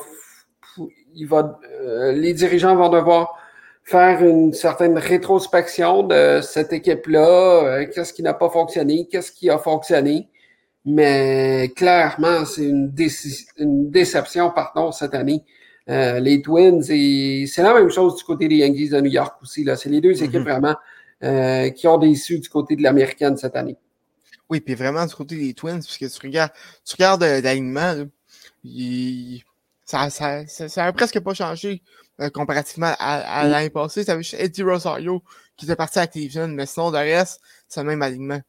il va, euh, les dirigeants vont devoir faire une certaine rétrospection de cette équipe-là, qu'est-ce qui n'a pas fonctionné, qu'est-ce qui a fonctionné. Mais clairement, c'est une, une, déception, pardon, cette année. Euh, les Twins, et c'est la même chose du côté des Yankees de New York aussi. Là. C'est les deux équipes mm-hmm. vraiment euh, qui ont déçu du côté de l'américaine cette année. Oui, puis vraiment du côté des Twins, parce que tu regardes, tu regardes euh, l'alignement, ça, ça, ça, ça, a presque pas changé euh, comparativement à, à mm. l'année passée. Tu avais juste Eddie Rosario qui était parti à Cleveland, mais sinon, le reste, c'est le même alignement.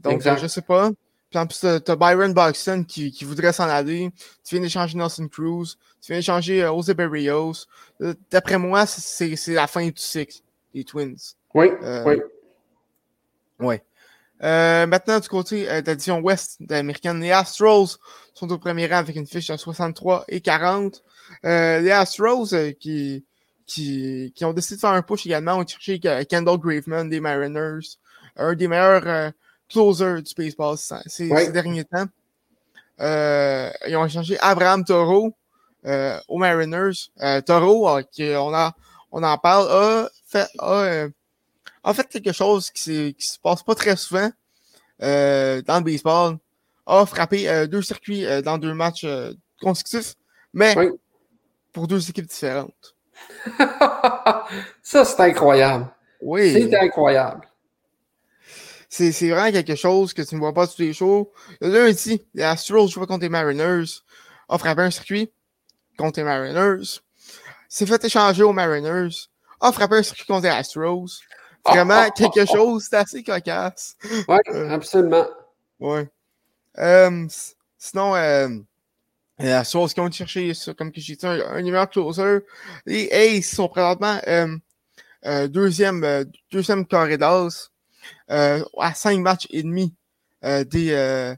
Donc, je sais pas. Puis en plus, t'as Byron Buxton qui, qui voudrait s'en aller. Tu viens d'échanger Nelson Cruz. Tu viens d'échanger euh, Jose Berrios. Euh, d'après moi, c'est la fin du cycle des Twins. Oui, euh, oui. Oui. Euh, maintenant, du côté euh, de la division ouest de l'américaine, les Astros sont au premier rang avec une fiche de 63 et 40. Euh, les Astros qui, qui, qui ont décidé de faire un push également ont cherché Kendall Graveman des Mariners, un des meilleurs closer du baseball ces, ouais. ces derniers temps. Euh, ils ont échangé Abraham Toro euh, aux Mariners. Euh, Toro, euh, qui, on, a, on en parle, a fait, a, euh, a fait quelque chose qui, qui se passe pas très souvent euh, dans le baseball. A frappé deux circuits dans deux matchs consécutifs, mais oui. Pour deux équipes différentes. Ça, c'est incroyable. Oui. C'est incroyable c'est, c'est vraiment quelque chose que tu ne vois pas tous les jours. Le lundi, les Astros jouent contre les Mariners, a frappé un circuit contre les Mariners, s'est fait échanger aux Mariners, a frappé un circuit contre les Astros. Vraiment, quelque chose d'assez cocasse. Oui, euh, absolument. Ouais. Euh, sinon, euh, les Astros qui ont cherché, comme que j'ai dit, un, un numéro closer. Les Ace sont présentement euh, euh, deuxième, euh, deuxième carré d'as euh, à cinq matchs et demi euh, des, euh,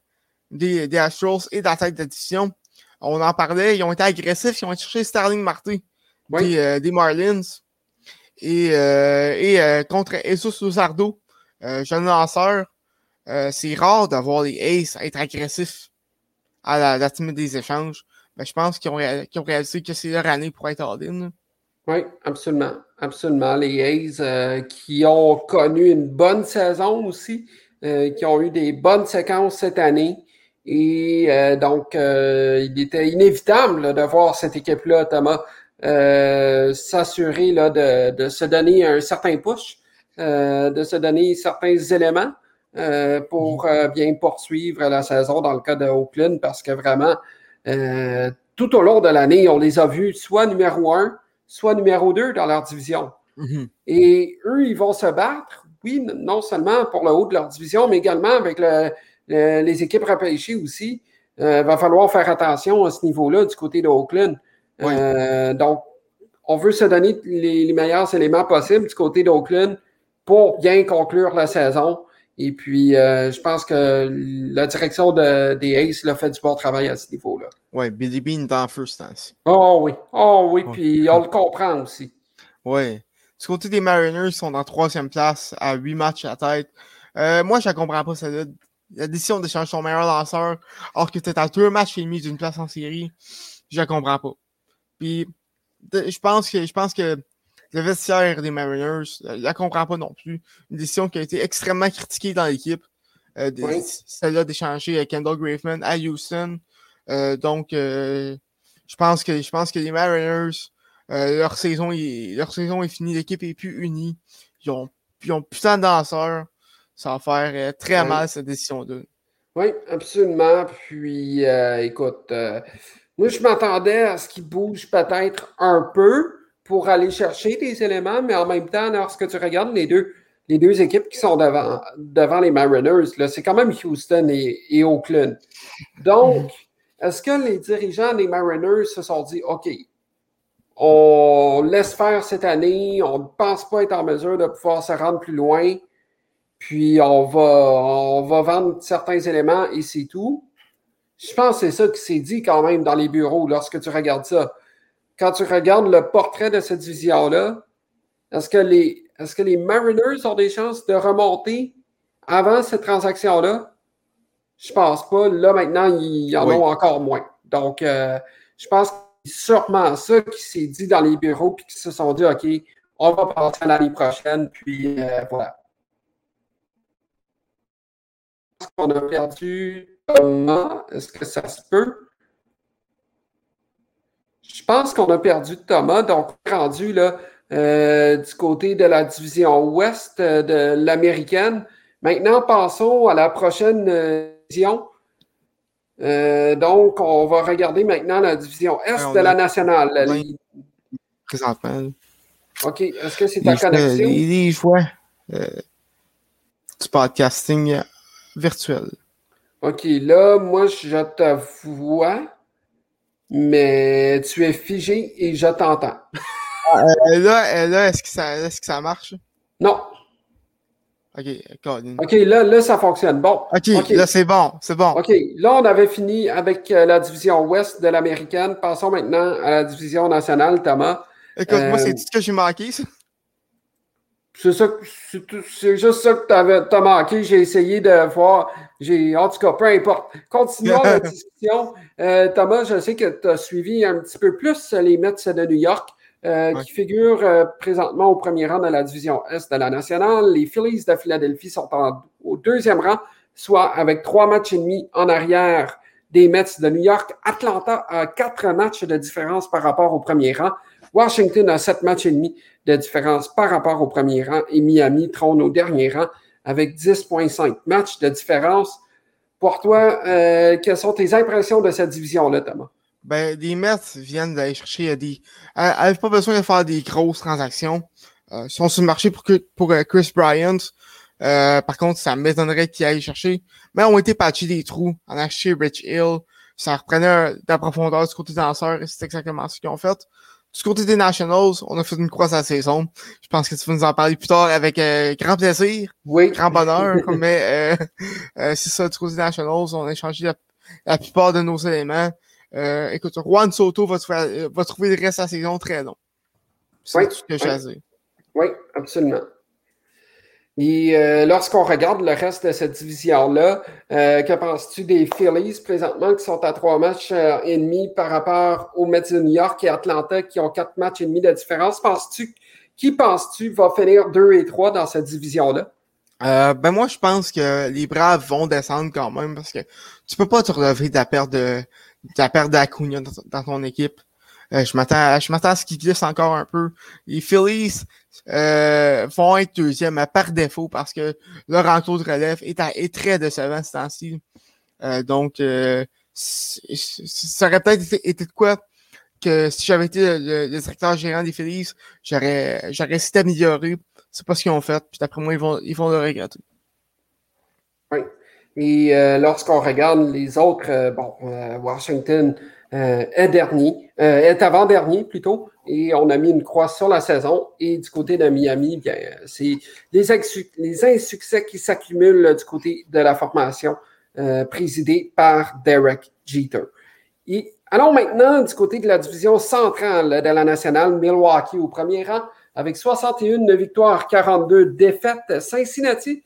des, des, Astros et de la tête d'édition. On en parlait, ils ont été agressifs, ils ont cherché Starling Marty oui. des, des, Marlins. Et, et contre Jesus Luzardo, jeune lanceur, c'est rare d'avoir les Aces être agressifs à la, la des échanges. Mais je pense qu'ils ont, ont, réalisé que c'est leur année pour être all-in. Oui, absolument. Absolument. Les A's euh, qui ont connu une bonne saison aussi, euh, qui ont eu des bonnes séquences cette année. Et euh, donc, il était inévitable là, de voir cette équipe-là, Thomas, s'assurer de, de, se donner un certain push, de se donner certains éléments pour bien poursuivre la saison dans le cas de Oakland, parce que vraiment, tout au long de l'année, on les a vus soit numéro un, soit numéro 2 dans leur division. Mm-hmm. Et eux, ils vont se battre, oui, non seulement pour le haut de leur division, mais également avec le, le, les équipes repêchées aussi. Il euh, va falloir faire attention à ce niveau-là du côté de Oakland. Oui. Euh, donc, on veut se donner les, les meilleurs éléments possibles du côté d'Oakland pour bien conclure la saison. Et puis, euh, je pense que la direction de, des Aces a fait du bon travail à ce niveau-là. Oui, Billy Bean est en feu ce temps-ci. Oh oui, oh oui, puis on le comprend aussi. Oui. Du côté des Mariners, ils sont en troisième place à huit matchs à tête. Euh, moi, je ne comprends pas ça. La décision d'échanger son meilleur lanceur, alors que tu es à deux matchs et demi d'une place en série, je ne comprends pas. Puis, je pense que je pense que le vestiaire des Mariners ne la comprend pas non plus. Une décision qui a été extrêmement critiquée dans l'équipe. Euh, oui. Celle-là d'échanger Kendall Graveman à Houston. Euh, donc, euh, je pense que je pense que les Mariners leur, saison est, leur saison est finie, l'équipe est plus unie. Ils ont, ils ont putain de danseurs. Ça va faire très mal cette décision-là. Oui, absolument. Puis, écoute, moi, je m'attendais à ce qu'ils bougent peut-être un peu pour aller chercher des éléments, mais en même temps, lorsque tu regardes les deux, les deux équipes qui sont devant, devant les Mariners, c'est quand même Houston et, Oakland. Donc, est-ce que les dirigeants des Mariners se sont dit, OK, on laisse faire cette année, on ne pense pas être en mesure de pouvoir se rendre plus loin, puis on va, on va vendre certains éléments et c'est tout? Je pense que c'est ça qui s'est dit quand même dans les bureaux lorsque tu regardes ça. Quand tu regardes le portrait de cette division-là, est-ce que, les, est que les Mariners ont des chances de remonter avant cette transaction-là? Je pense pas. Là, maintenant, ils en ont encore moins. Donc, euh, je pense que c'est sûrement ça qui s'est dit dans les bureaux, puis qu'ils se sont dit, OK, on va passer à l'année prochaine, puis euh, voilà. On a perdu. Est-ce que ça se peut? Je pense qu'on a perdu Thomas, donc rendu là, euh, du côté de la division ouest euh, de l'américaine. Maintenant, passons à la prochaine euh, division. donc, on va regarder maintenant la division est de la nationale. Présentement. OK. Est-ce que c'est ta connexion? Les, choix du podcasting virtuel. OK, là, moi, je te vois, mais tu es figé et je t'entends. Euh, là, là est-ce que, ça, est que ça marche? Non. OK, OK, là, là, ça fonctionne. Bon. OK, là, c'est bon, c'est bon. OK, là, on avait fini avec euh, la division ouest de l'américaine. Passons maintenant à la division nationale, Thomas. Écoute, moi, c'est euh, tout ce que j'ai manqué, ça. C'est ça, c'est juste ça que tu as manqué. J'ai essayé de voir. J'ai, en tout cas, peu importe. Continuons la discussion. Euh, Thomas, je sais que tu as suivi un petit peu plus les Mets de New York, euh, qui figurent euh, présentement au premier rang de la division Est de la nationale. Les Phillies de Philadelphie sont au deuxième rang, soit avec trois matchs et demi en arrière des Mets de New York. Atlanta a quatre matchs de différence par rapport au premier rang. Washington a sept matchs et demi de différence par rapport au premier rang et Miami trône au dernier rang avec 10,5 matchs de différence. Pour toi, euh, quelles sont tes impressions de cette division-là, Thomas? Ben, les Mets viennent d'aller chercher des. Elles n'avaient pas besoin de faire des grosses transactions. Euh, ils sont sur le marché pour, pour euh, Chris Bryant. par contre, ça m'étonnerait qu'ils aillent chercher. Mais on été patchés des trous. On a acheté Rich Hill. Ça reprenait de la profondeur du côté danseur et c'est exactement ce qu'ils ont fait. Du côté des Nationals, on a fait une croix à la saison. Je pense que tu vas nous en parler plus tard avec euh, grand plaisir. Oui. Grand bonheur. mais euh, euh, c'est ça, du côté des Nationals, on a échangé la, plupart de nos éléments. écoute, Juan Soto va, va trouver le reste de la saison très long. C'est oui, ce que j'ai à dire. Oui, absolument. Et euh, lorsqu'on regarde le reste de cette division-là, euh, que penses-tu des Phillies présentement qui sont à trois matchs euh, et demi par rapport aux Mets de New York et Atlanta qui ont quatre matchs et demi de différence? Penses-tu, qui penses-tu va finir deux et trois dans cette division-là? ben moi, je pense que les Braves vont descendre quand même parce que tu peux pas te relever de la perte de, de la perte d'Acuna dans ton équipe. Euh, je m'attends, je m'attends à ce qu'ils glissent encore un peu. Les Phillies euh, vont être deuxième par défaut parce que leur entour de relève est, est très décevant ce temps-ci. Euh, donc, ça aurait peut-être été, de quoi que si j'avais été le, directeur gérant des Phillies, j'aurais, j'aurais essayé d'améliorer. C'est pas ce qu'ils ont fait. Puis d'après moi, ils vont, ils vont le regretter. Oui. Et lorsqu'on regarde les autres, bon, Washington, euh, est dernier, euh, est avant-dernier plutôt, et on a mis une croix sur la saison. Et du côté de Miami, bien, c'est les, les insuccès qui s'accumulent du côté de la formation euh, présidée par Derek Jeter. Et allons maintenant du côté de la division centrale de la nationale, Milwaukee au premier rang, avec 61 victoires, 42 défaites. Cincinnati,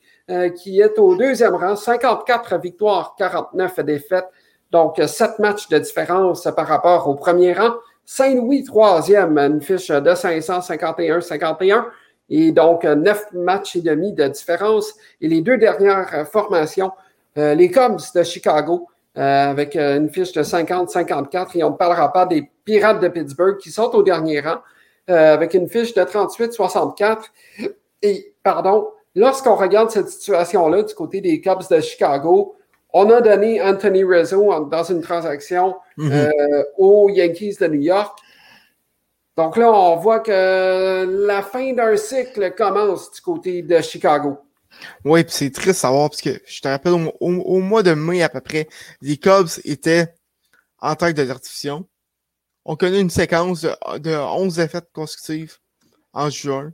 qui est au deuxième rang, 54 victoires, 49 défaites. Donc, sept matchs de différence par rapport au premier rang. Saint-Louis, troisième, une fiche de 551-51. Et donc, neuf matchs et demi de différence. Et les deux dernières formations, euh, les Cubs de Chicago, avec une fiche de 50-54. Et on ne parlera pas des Pirates de Pittsburgh qui sont au dernier rang avec une fiche de 38-64. Et, pardon, lorsqu'on regarde cette situation-là du côté des Cubs de Chicago, on a donné Anthony Rizzo dans une transaction mhm. euh, aux Yankees de New York. Donc là, on voit que la fin d'un cycle commence du côté de Chicago. Oui, puis c'est triste de savoir, parce que je te rappelle, au, mois de mai à peu près, les Cubs étaient en tête de l'artificion. On connaît une séquence de, de 11 défaites consécutives en juin.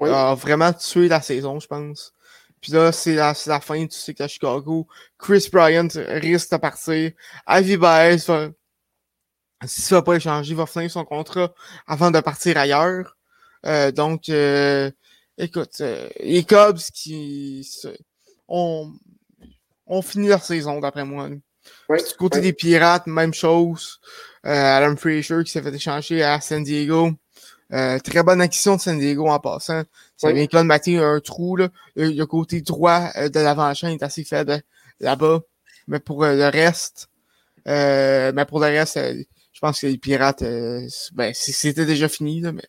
Oui. A vraiment tué la saison, je pense. Puis là, c'est la, la, fin, tu sais qu'à Chicago, Chris Bryant risque de partir. Ivy Baez va, si ça va pas échanger, va finir son contrat avant de partir ailleurs. Euh, donc, euh, écoute, euh, les Cubs qui ont, ont fini leur saison, d'après moi. du côté des Pirates, même chose. Euh, Adam Fraser qui s'est fait échanger à San Diego. Euh, très bonne acquisition de San Diego en passant. Ça vient de mettre un trou. Là. Le, côté droit euh, de l'avant-chaîne est assez faible là-bas. Mais pour euh, le reste, mais pour le reste, je pense que les pirates, ben, c'était déjà fini, là, mais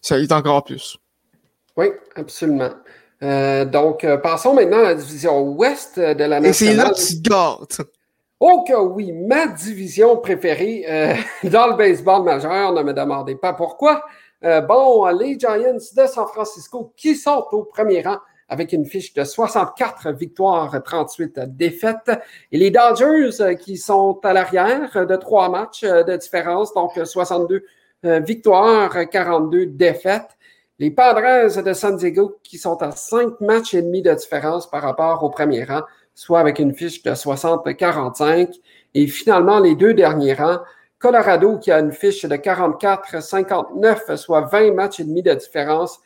ça est encore plus. Oui, absolument. donc, passons maintenant à la division ouest de la nationale. Et c'est là que tu gâtes. Oh que oui, ma division préférée dans le baseball majeur, ne me demandez pas pourquoi. Euh, bon, les Giants de San Francisco qui sont au premier rang avec une fiche de 64 victoires, 38 défaites. Et les Dodgers euh, qui sont à l'arrière de trois matchs euh, de différence, donc 62 victoires, 42 défaites. Les Padres de San Diego qui sont à cinq matchs et demi de différence par rapport au premier rang, soit avec une fiche de 60-45. Et finalement, les deux derniers rangs, Colorado qui a une fiche de 44-59, soit 20 matchs et demi de différence.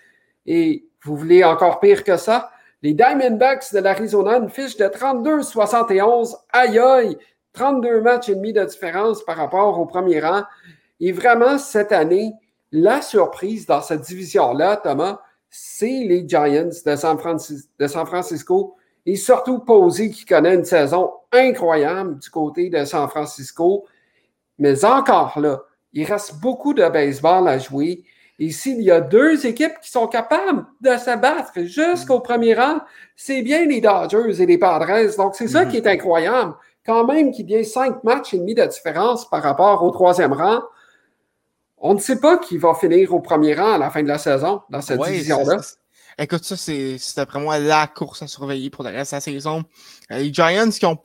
Et vous voulez encore pire que ça? Les Diamondbacks de l'Arizona, une fiche de 32-71. Aïe aïe! 32 matchs et demi de différence par rapport au premier rang. Et vraiment, cette année, la surprise dans cette division-là, Thomas, c'est les Giants de San, de San Francisco et surtout Posey qui connaît une saison incroyable du côté de San Francisco. Mais encore là, il reste beaucoup de baseball à jouer. Et s'il y a deux équipes qui sont capables de se battre jusqu'au premier rang, c'est bien les Dodgers et les Padres. Donc, c'est ça mhm. qui est incroyable. Quand même qu'il y ait cinq matchs et demi de différence par rapport au troisième rang, on ne sait pas qui va finir au premier rang à la fin de la saison dans cette division-là. Écoute, ça, c'est d'après moi la course à surveiller pour le reste de la saison. Euh, les Giants qui ont,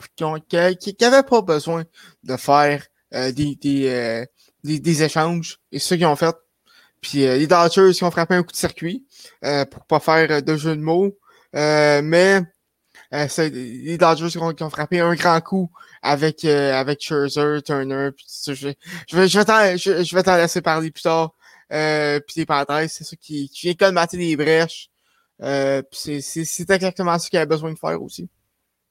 qui, qui avaient pas besoin de faire euh, des, des, euh, des, des, échanges. Et c'est ça qu'ils ont fait. Puis euh, les Dodgers qui ont frappé un coup de circuit pour pas faire de jeu de mots. mais c'est les Dodgers qui ont, ont, frappé un grand coup avec avec Scherzer, Turner. Puis je, je vais je vais t'en je, laisser parler plus tard. Euh, puis les Panthers, c'est ça qui, qui vient colmater les brèches. Euh, c'est exactement ce qu'il a besoin de faire aussi.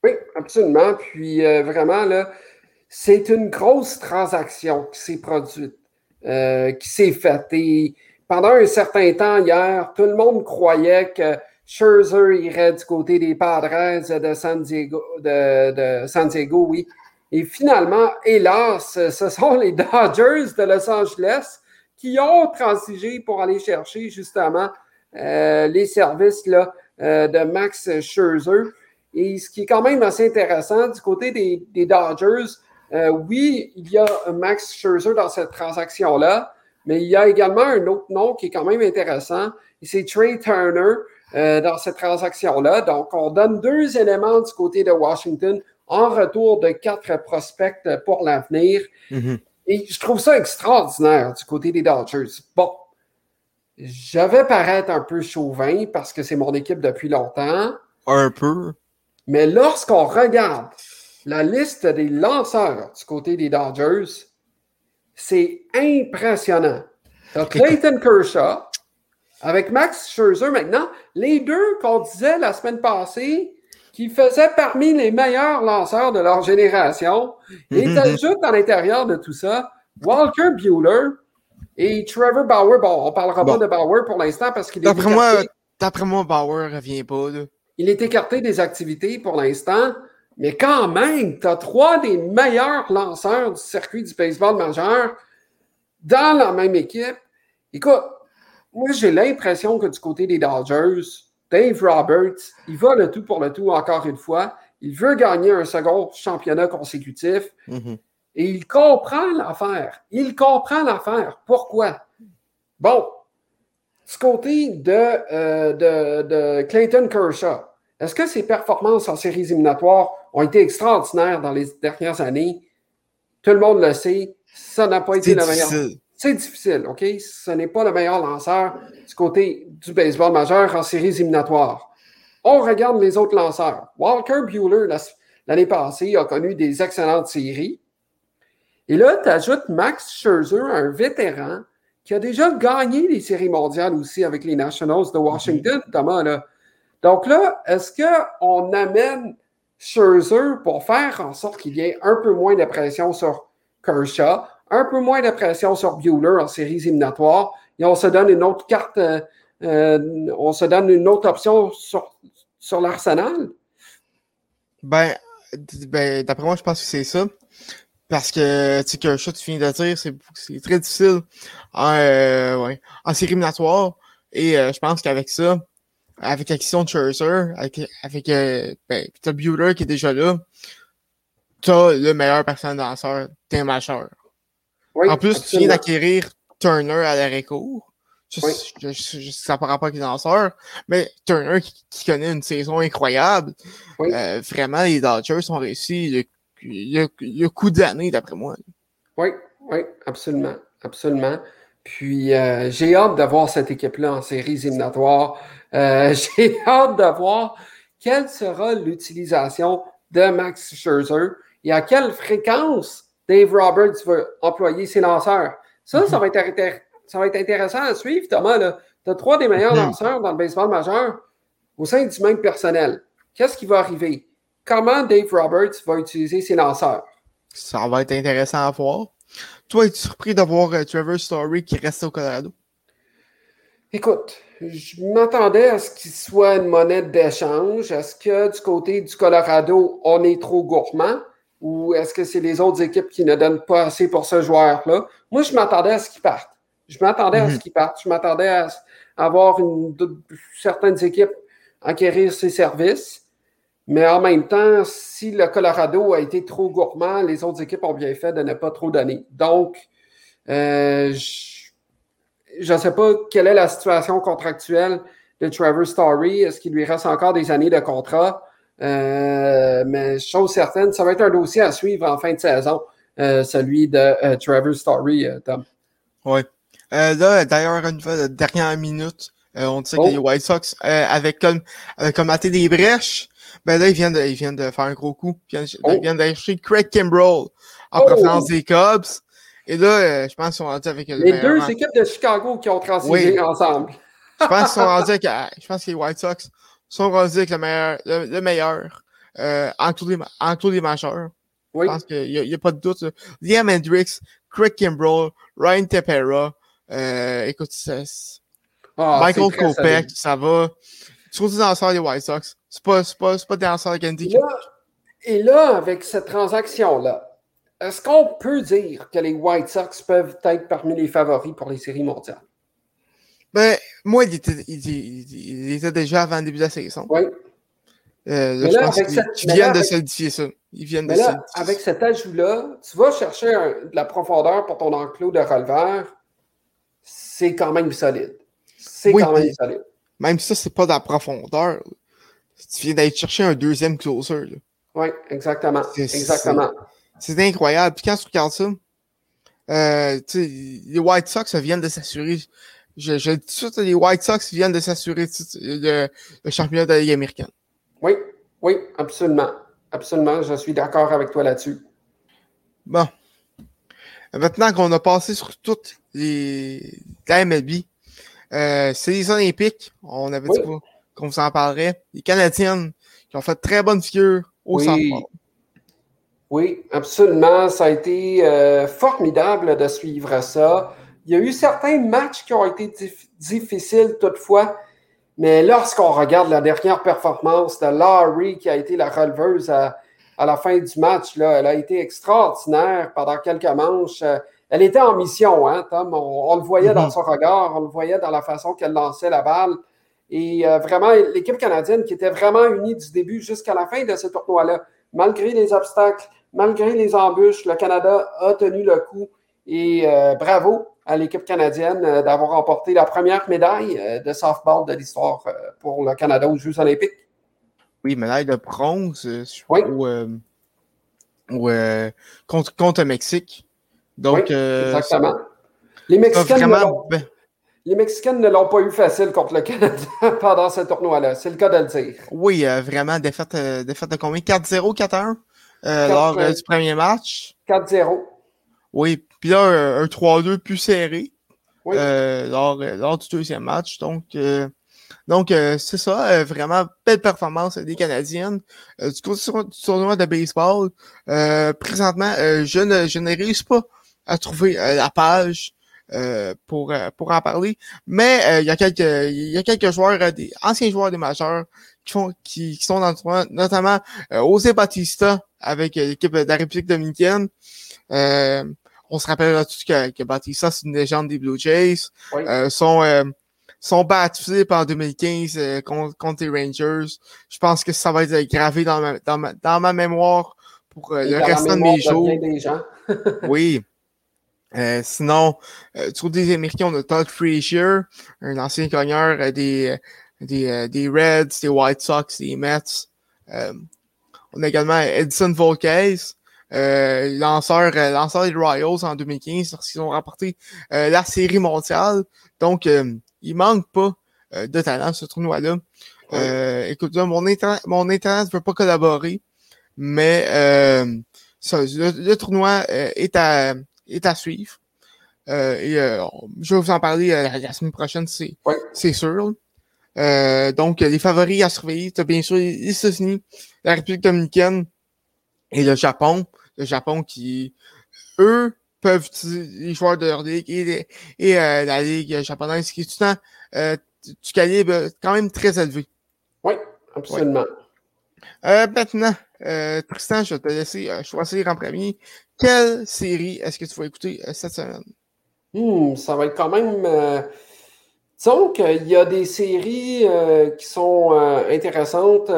Oui, absolument. Puis vraiment, là, c'est une grosse transaction qui s'est produite, euh, qui s'est faite. Et pendant un certain temps hier, tout le monde croyait que Scherzer irait du côté des Padres de San Diego, de, San Diego, oui. Et finalement, hélas, ce sont les Dodgers de Los Angeles qui ont transigé pour aller chercher justement euh, les services là, euh, de Max Scherzer. Et ce qui est quand même assez intéressant, du côté des, des Dodgers, euh, oui, il y a Max Scherzer dans cette transaction-là, mais il y a également un autre nom qui est quand même intéressant, et c'est Trey Turner euh, dans cette transaction-là. Donc, on donne deux éléments du côté de Washington en retour de quatre prospects pour l'avenir. Mm-hmm. Et je trouve ça extraordinaire du côté des Dodgers. Bon, je vais paraître un peu chauvin parce que c'est mon équipe depuis longtemps. Un peu. Mais lorsqu'on regarde la liste des lanceurs du côté des Dodgers, c'est impressionnant. Clayton Kershaw, avec Max Scherzer maintenant, les deux qu'on disait la semaine passée qui faisaient parmi les meilleurs lanceurs de leur génération, et mhm. juste à l'intérieur de tout ça, Walker Bueller et Trevor Bauer. Bon, on parlera pas de Bauer pour l'instant parce qu'il est. D'après moi, Bauer ne revient pas. Il est écarté des activités pour l'instant. Mais quand même, tu as trois des meilleurs lanceurs du circuit du baseball majeur dans la même équipe. Écoute, moi, j'ai l'impression que du côté des Dodgers, Dave Roberts, il va le tout pour le tout encore une fois. Il veut gagner un second championnat consécutif. Mhm. Et il comprend l'affaire. Il comprend l'affaire. Pourquoi? Bon, du côté de, euh, de, de Clayton Kershaw, est-ce que ses performances en séries éliminatoires ont été extraordinaires dans les dernières années? Tout le monde le sait. Ça n'a pas été le meilleur. C'est difficile, OK? Ce n'est pas le meilleur lanceur du côté du baseball majeur en séries éliminatoires. On regarde les autres lanceurs. Walker Bueller, la- l'année passée, a connu des excellentes séries. Et là, tu ajoutes Max Scherzer, un vétéran qui a déjà gagné les séries mondiales aussi avec les Nationals de Washington, Thomas. Là. Donc là, est-ce qu'on amène Scherzer pour faire en sorte qu'il y ait un peu moins de pression sur Kershaw, un peu moins de pression sur Bueller en séries éliminatoires, et on se donne une autre carte, euh, euh, on se donne une autre option sur, sur l'arsenal? Ben, ben d'après moi, je pense que c'est ça. Parce que, tu sais, shot, tu finis de dire, c'est très difficile en, euh, ouais, en. Et euh, je pense qu'avec ça, avec l'action de Scherzer, avec, avec euh, ben, t'as Bueller qui est déjà là, t'as le meilleur personnel danseur d'un majeur. Oui, en plus, tu viens d'acquérir Turner à l'arrêt court. Oui. je, je- je- ça par rapport avec les danseurs, mais Turner qui, qui connaît une saison incroyable. Oui. Euh, vraiment, les Dodgers ont réussi le, le, le coup d'année, d'après moi. Oui, oui, absolument, absolument. Puis euh, j'ai hâte de voir cette équipe-là en séries éliminatoires. Euh, j'ai hâte de voir quelle sera l'utilisation de Max Scherzer et à quelle fréquence Dave Roberts va employer ses lanceurs. Ça, ça va être, intér- ça va être intéressant à suivre, Thomas. Tu as trois des meilleurs Mhm. lanceurs dans le baseball majeur au sein du même personnel. Qu'est-ce qui va arriver? Comment Dave Roberts va utiliser ses lanceurs? Ça va être intéressant à voir. Toi, es-tu surpris d'avoir euh, Trevor Story qui reste au Colorado? Écoute, je m'attendais à ce qu'il soit une monnaie d'échange. Est-ce que du côté du Colorado, on est trop gourmand? Ou est-ce que c'est les autres équipes qui ne donnent pas assez pour ce joueur-là? Moi, je m'attendais à ce qu'il parte. Je m'attendais à Mhm. ce qu'il parte. Je m'attendais à, s- à voir une, de- certaines équipes acquérir ses services. Mais en même temps, si le Colorado a été trop gourmand, les autres équipes ont bien fait de ne pas trop donner. Donc, euh, je ne sais pas quelle est la situation contractuelle de Trevor Story. Est-ce qu'il lui reste encore des années de contrat? Euh, mais chose certaine, ça va être un dossier à suivre en fin de saison, euh, celui de euh, Trevor Story, euh, Tom. Euh, là, d'ailleurs, une dernière minute, on sait Oh. que les White Sox, avec comme, avec comme maté des brèches, ben là, ils viennent de, ils viennent de faire un gros coup. Ils viennent, Oh. viennent chercher Craig Kimbrell en Oh. provenance des Cubs. Et là, euh, je pense qu'ils sont rendus avec le Les deux équipes de Chicago qui ont transigé Oui. ensemble. Je pense qu'ils sont rendus avec, euh, je pense que les White Sox sont rendus avec le meilleur, le, le meilleur, euh, en tous les, en tous les majeurs. Oui, Je pense qu'il n'y a, il y a pas de doute. là. Liam Hendricks, Craig Kimbrell, Ryan Tepera, euh, écoute, Ah, Michael Kopech, ça va. Surtout danseur des White Sox. C'est pas, c'est pas, c'est pas des danseurs de Candy. Là- et là, avec cette transaction-là, est-ce qu'on peut dire que les White Sox peuvent être parmi les favoris pour les séries mondiales? Ben, moi, il était, il, il- il était déjà avant le début de la saison. Oui. Euh, là, je pense qu'ils cette- viennent là, de solidifier ça. Ils viennent de là, avec cet ajout-là, tu vas chercher un- de la profondeur pour ton enclos de releveur. C'est quand même solide. C'est Oui, quand même solide. Même si ça, c'est pas de la profondeur. Tu viens d'aller chercher un deuxième closer. là. Oui, exactement. Exactement. C'est incroyable. Puis quand tu regardes ça, euh, tu sais, les White Sox viennent de s'assurer. Je, je le dis tout de suite, les White Sox viennent de s'assurer le, le championnat de la Ligue américaine. Oui, oui, absolument. Absolument, je suis d'accord avec toi là-dessus. Bon. Maintenant qu'on a passé sur toutes les la MLB, euh, c'est les Olympiques. On avait Oui. dit qu'on- qu'on vous en parlerait. Les Canadiennes qui ont fait très bonne figure au Oui. centre. Oui, absolument. Ça a été euh, formidable de suivre ça. Il y a eu certains matchs qui ont été dif- difficiles toutefois, mais lorsqu'on regarde la dernière performance de Laurie, qui a été la releveuse à, à la fin du match. Là. Elle a été extraordinaire pendant quelques manches. Elle était en mission, hein, Tom. On, le voyait dans mm-hmm. son regard, on le voyait dans la façon qu'elle lançait la balle. Et euh, vraiment, l'équipe canadienne qui était vraiment unie du début jusqu'à la fin de ce tournoi-là, malgré les obstacles, malgré les embûches, le Canada a tenu le coup. Et euh, bravo à l'équipe canadienne euh, d'avoir remporté la première médaille de softball de l'histoire pour le Canada aux Jeux olympiques. Oui, médaille de bronze oui. contre, contre le Mexique. Donc, exactement. Les Mexicains les Mexicains ne l'ont pas eu facile contre le Canada pendant ce tournoi-là. C'est le cas de le dire. Oui, euh, vraiment, défaite, euh, défaite de combien? 4-0, 4-1 euh, lors du premier match. 4-0. Oui, puis là, un, 3-2 plus serré lors, lors, du deuxième match. Donc, donc c'est ça, vraiment belle performance des Canadiennes. du côté du tournoi de baseball, présentement, je, ne, je ne réussis pas à trouver la page euh, pour, euh, pour en parler. Mais euh, il y a quelques il y a quelques joueurs, des anciens joueurs des majeurs qui font qui, sont dans le tournoi, notamment José Batista avec l'équipe de la République dominicaine. on se rappellera tous que, que Batista, c'est une légende des Blue Jays. son sont baptisés en 2015 contre, les Rangers. Je pense que ça va être gravé dans ma, dans ma, dans ma mémoire pour le restant de mes jours. oui. Euh, sinon, euh, du des Américains, on a Todd Frazier, un ancien cogneur euh, des, des, des, Reds, des White Sox, des Mets. On a également Edson Volquez, lanceur, lanceur des Royals en 2015, lorsqu'ils ont remporté la série mondiale. Donc, il manque pas de talent ce tournoi-là. écoute, mon, internet, mon internet ne veut pas collaborer, mais ça, le, tournoi est à est à suivre. Euh, et euh, je vais vous en parler euh, la, semaine prochaine, c'est c'est sûr. Donc, les favoris à surveiller, as bien sûr les États-Unis, la République dominicaine et le Japon. Le Japon qui, eux, peuvent utiliser les joueurs de leur ligue et, et la ligue japonaise qui est tout le temps du calibre quand même très élevé. Oui, absolument. maintenant, Tristan, je vais te laisser choisir en premier quelle série est-ce que tu vas écouter euh, cette semaine? Hmm, ça va être quand même. Euh... Disons qu'il y a des séries euh, qui sont euh, intéressantes,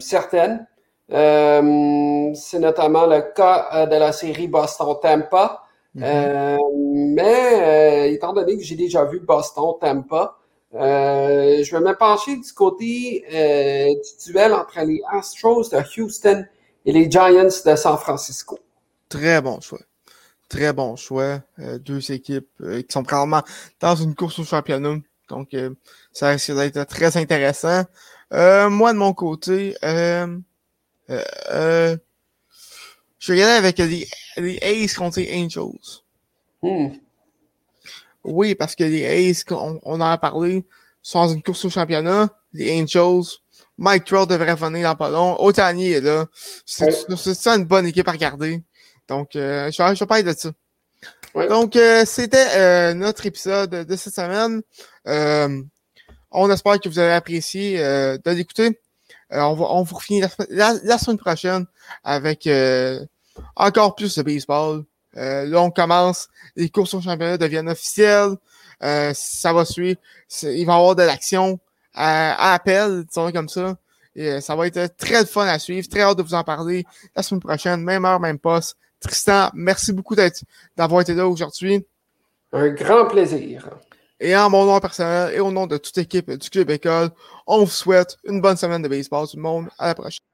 certaines. c'est notamment le cas de la série Boston-Tampa. Mm-hmm. mais étant donné que j'ai déjà vu Boston-Tampa, je vais me pencher du côté du duel entre les Astros de Houston et les Giants de San Francisco. Très bon choix. Très bon choix. Euh, deux équipes euh, qui sont probablement dans une course au championnat. Donc, euh, ça risque d'être très intéressant. moi, de mon côté, je vais y aller avec les, les Aces contre les Angels. Hmm. Oui, parce que les Aces, on, en a parlé, sont dans une course au championnat. Les Angels, Mike Trout devrait venir dans pas long. Otani est là. C'est ça une bonne équipe à regarder. Donc, euh, je, vais, je parler de ça. Donc, euh, c'était euh, notre épisode de cette semaine. on espère que vous avez apprécié de l'écouter. on, va, on vous finit la, semaine prochaine avec encore plus de baseball. là, on commence. Les courses au championnat deviennent officielles. ça va suivre. Il va y avoir de l'action à, appel, disons comme ça. Et ça va être très fun à suivre. Très hâte de vous en parler la semaine prochaine. Même heure, même poste. Tristan, merci beaucoup d'avoir été là aujourd'hui. Un grand plaisir. Et en mon nom personnel et au nom de toute l'équipe du Club École, on vous souhaite une bonne semaine de baseball tout le monde. À la prochaine.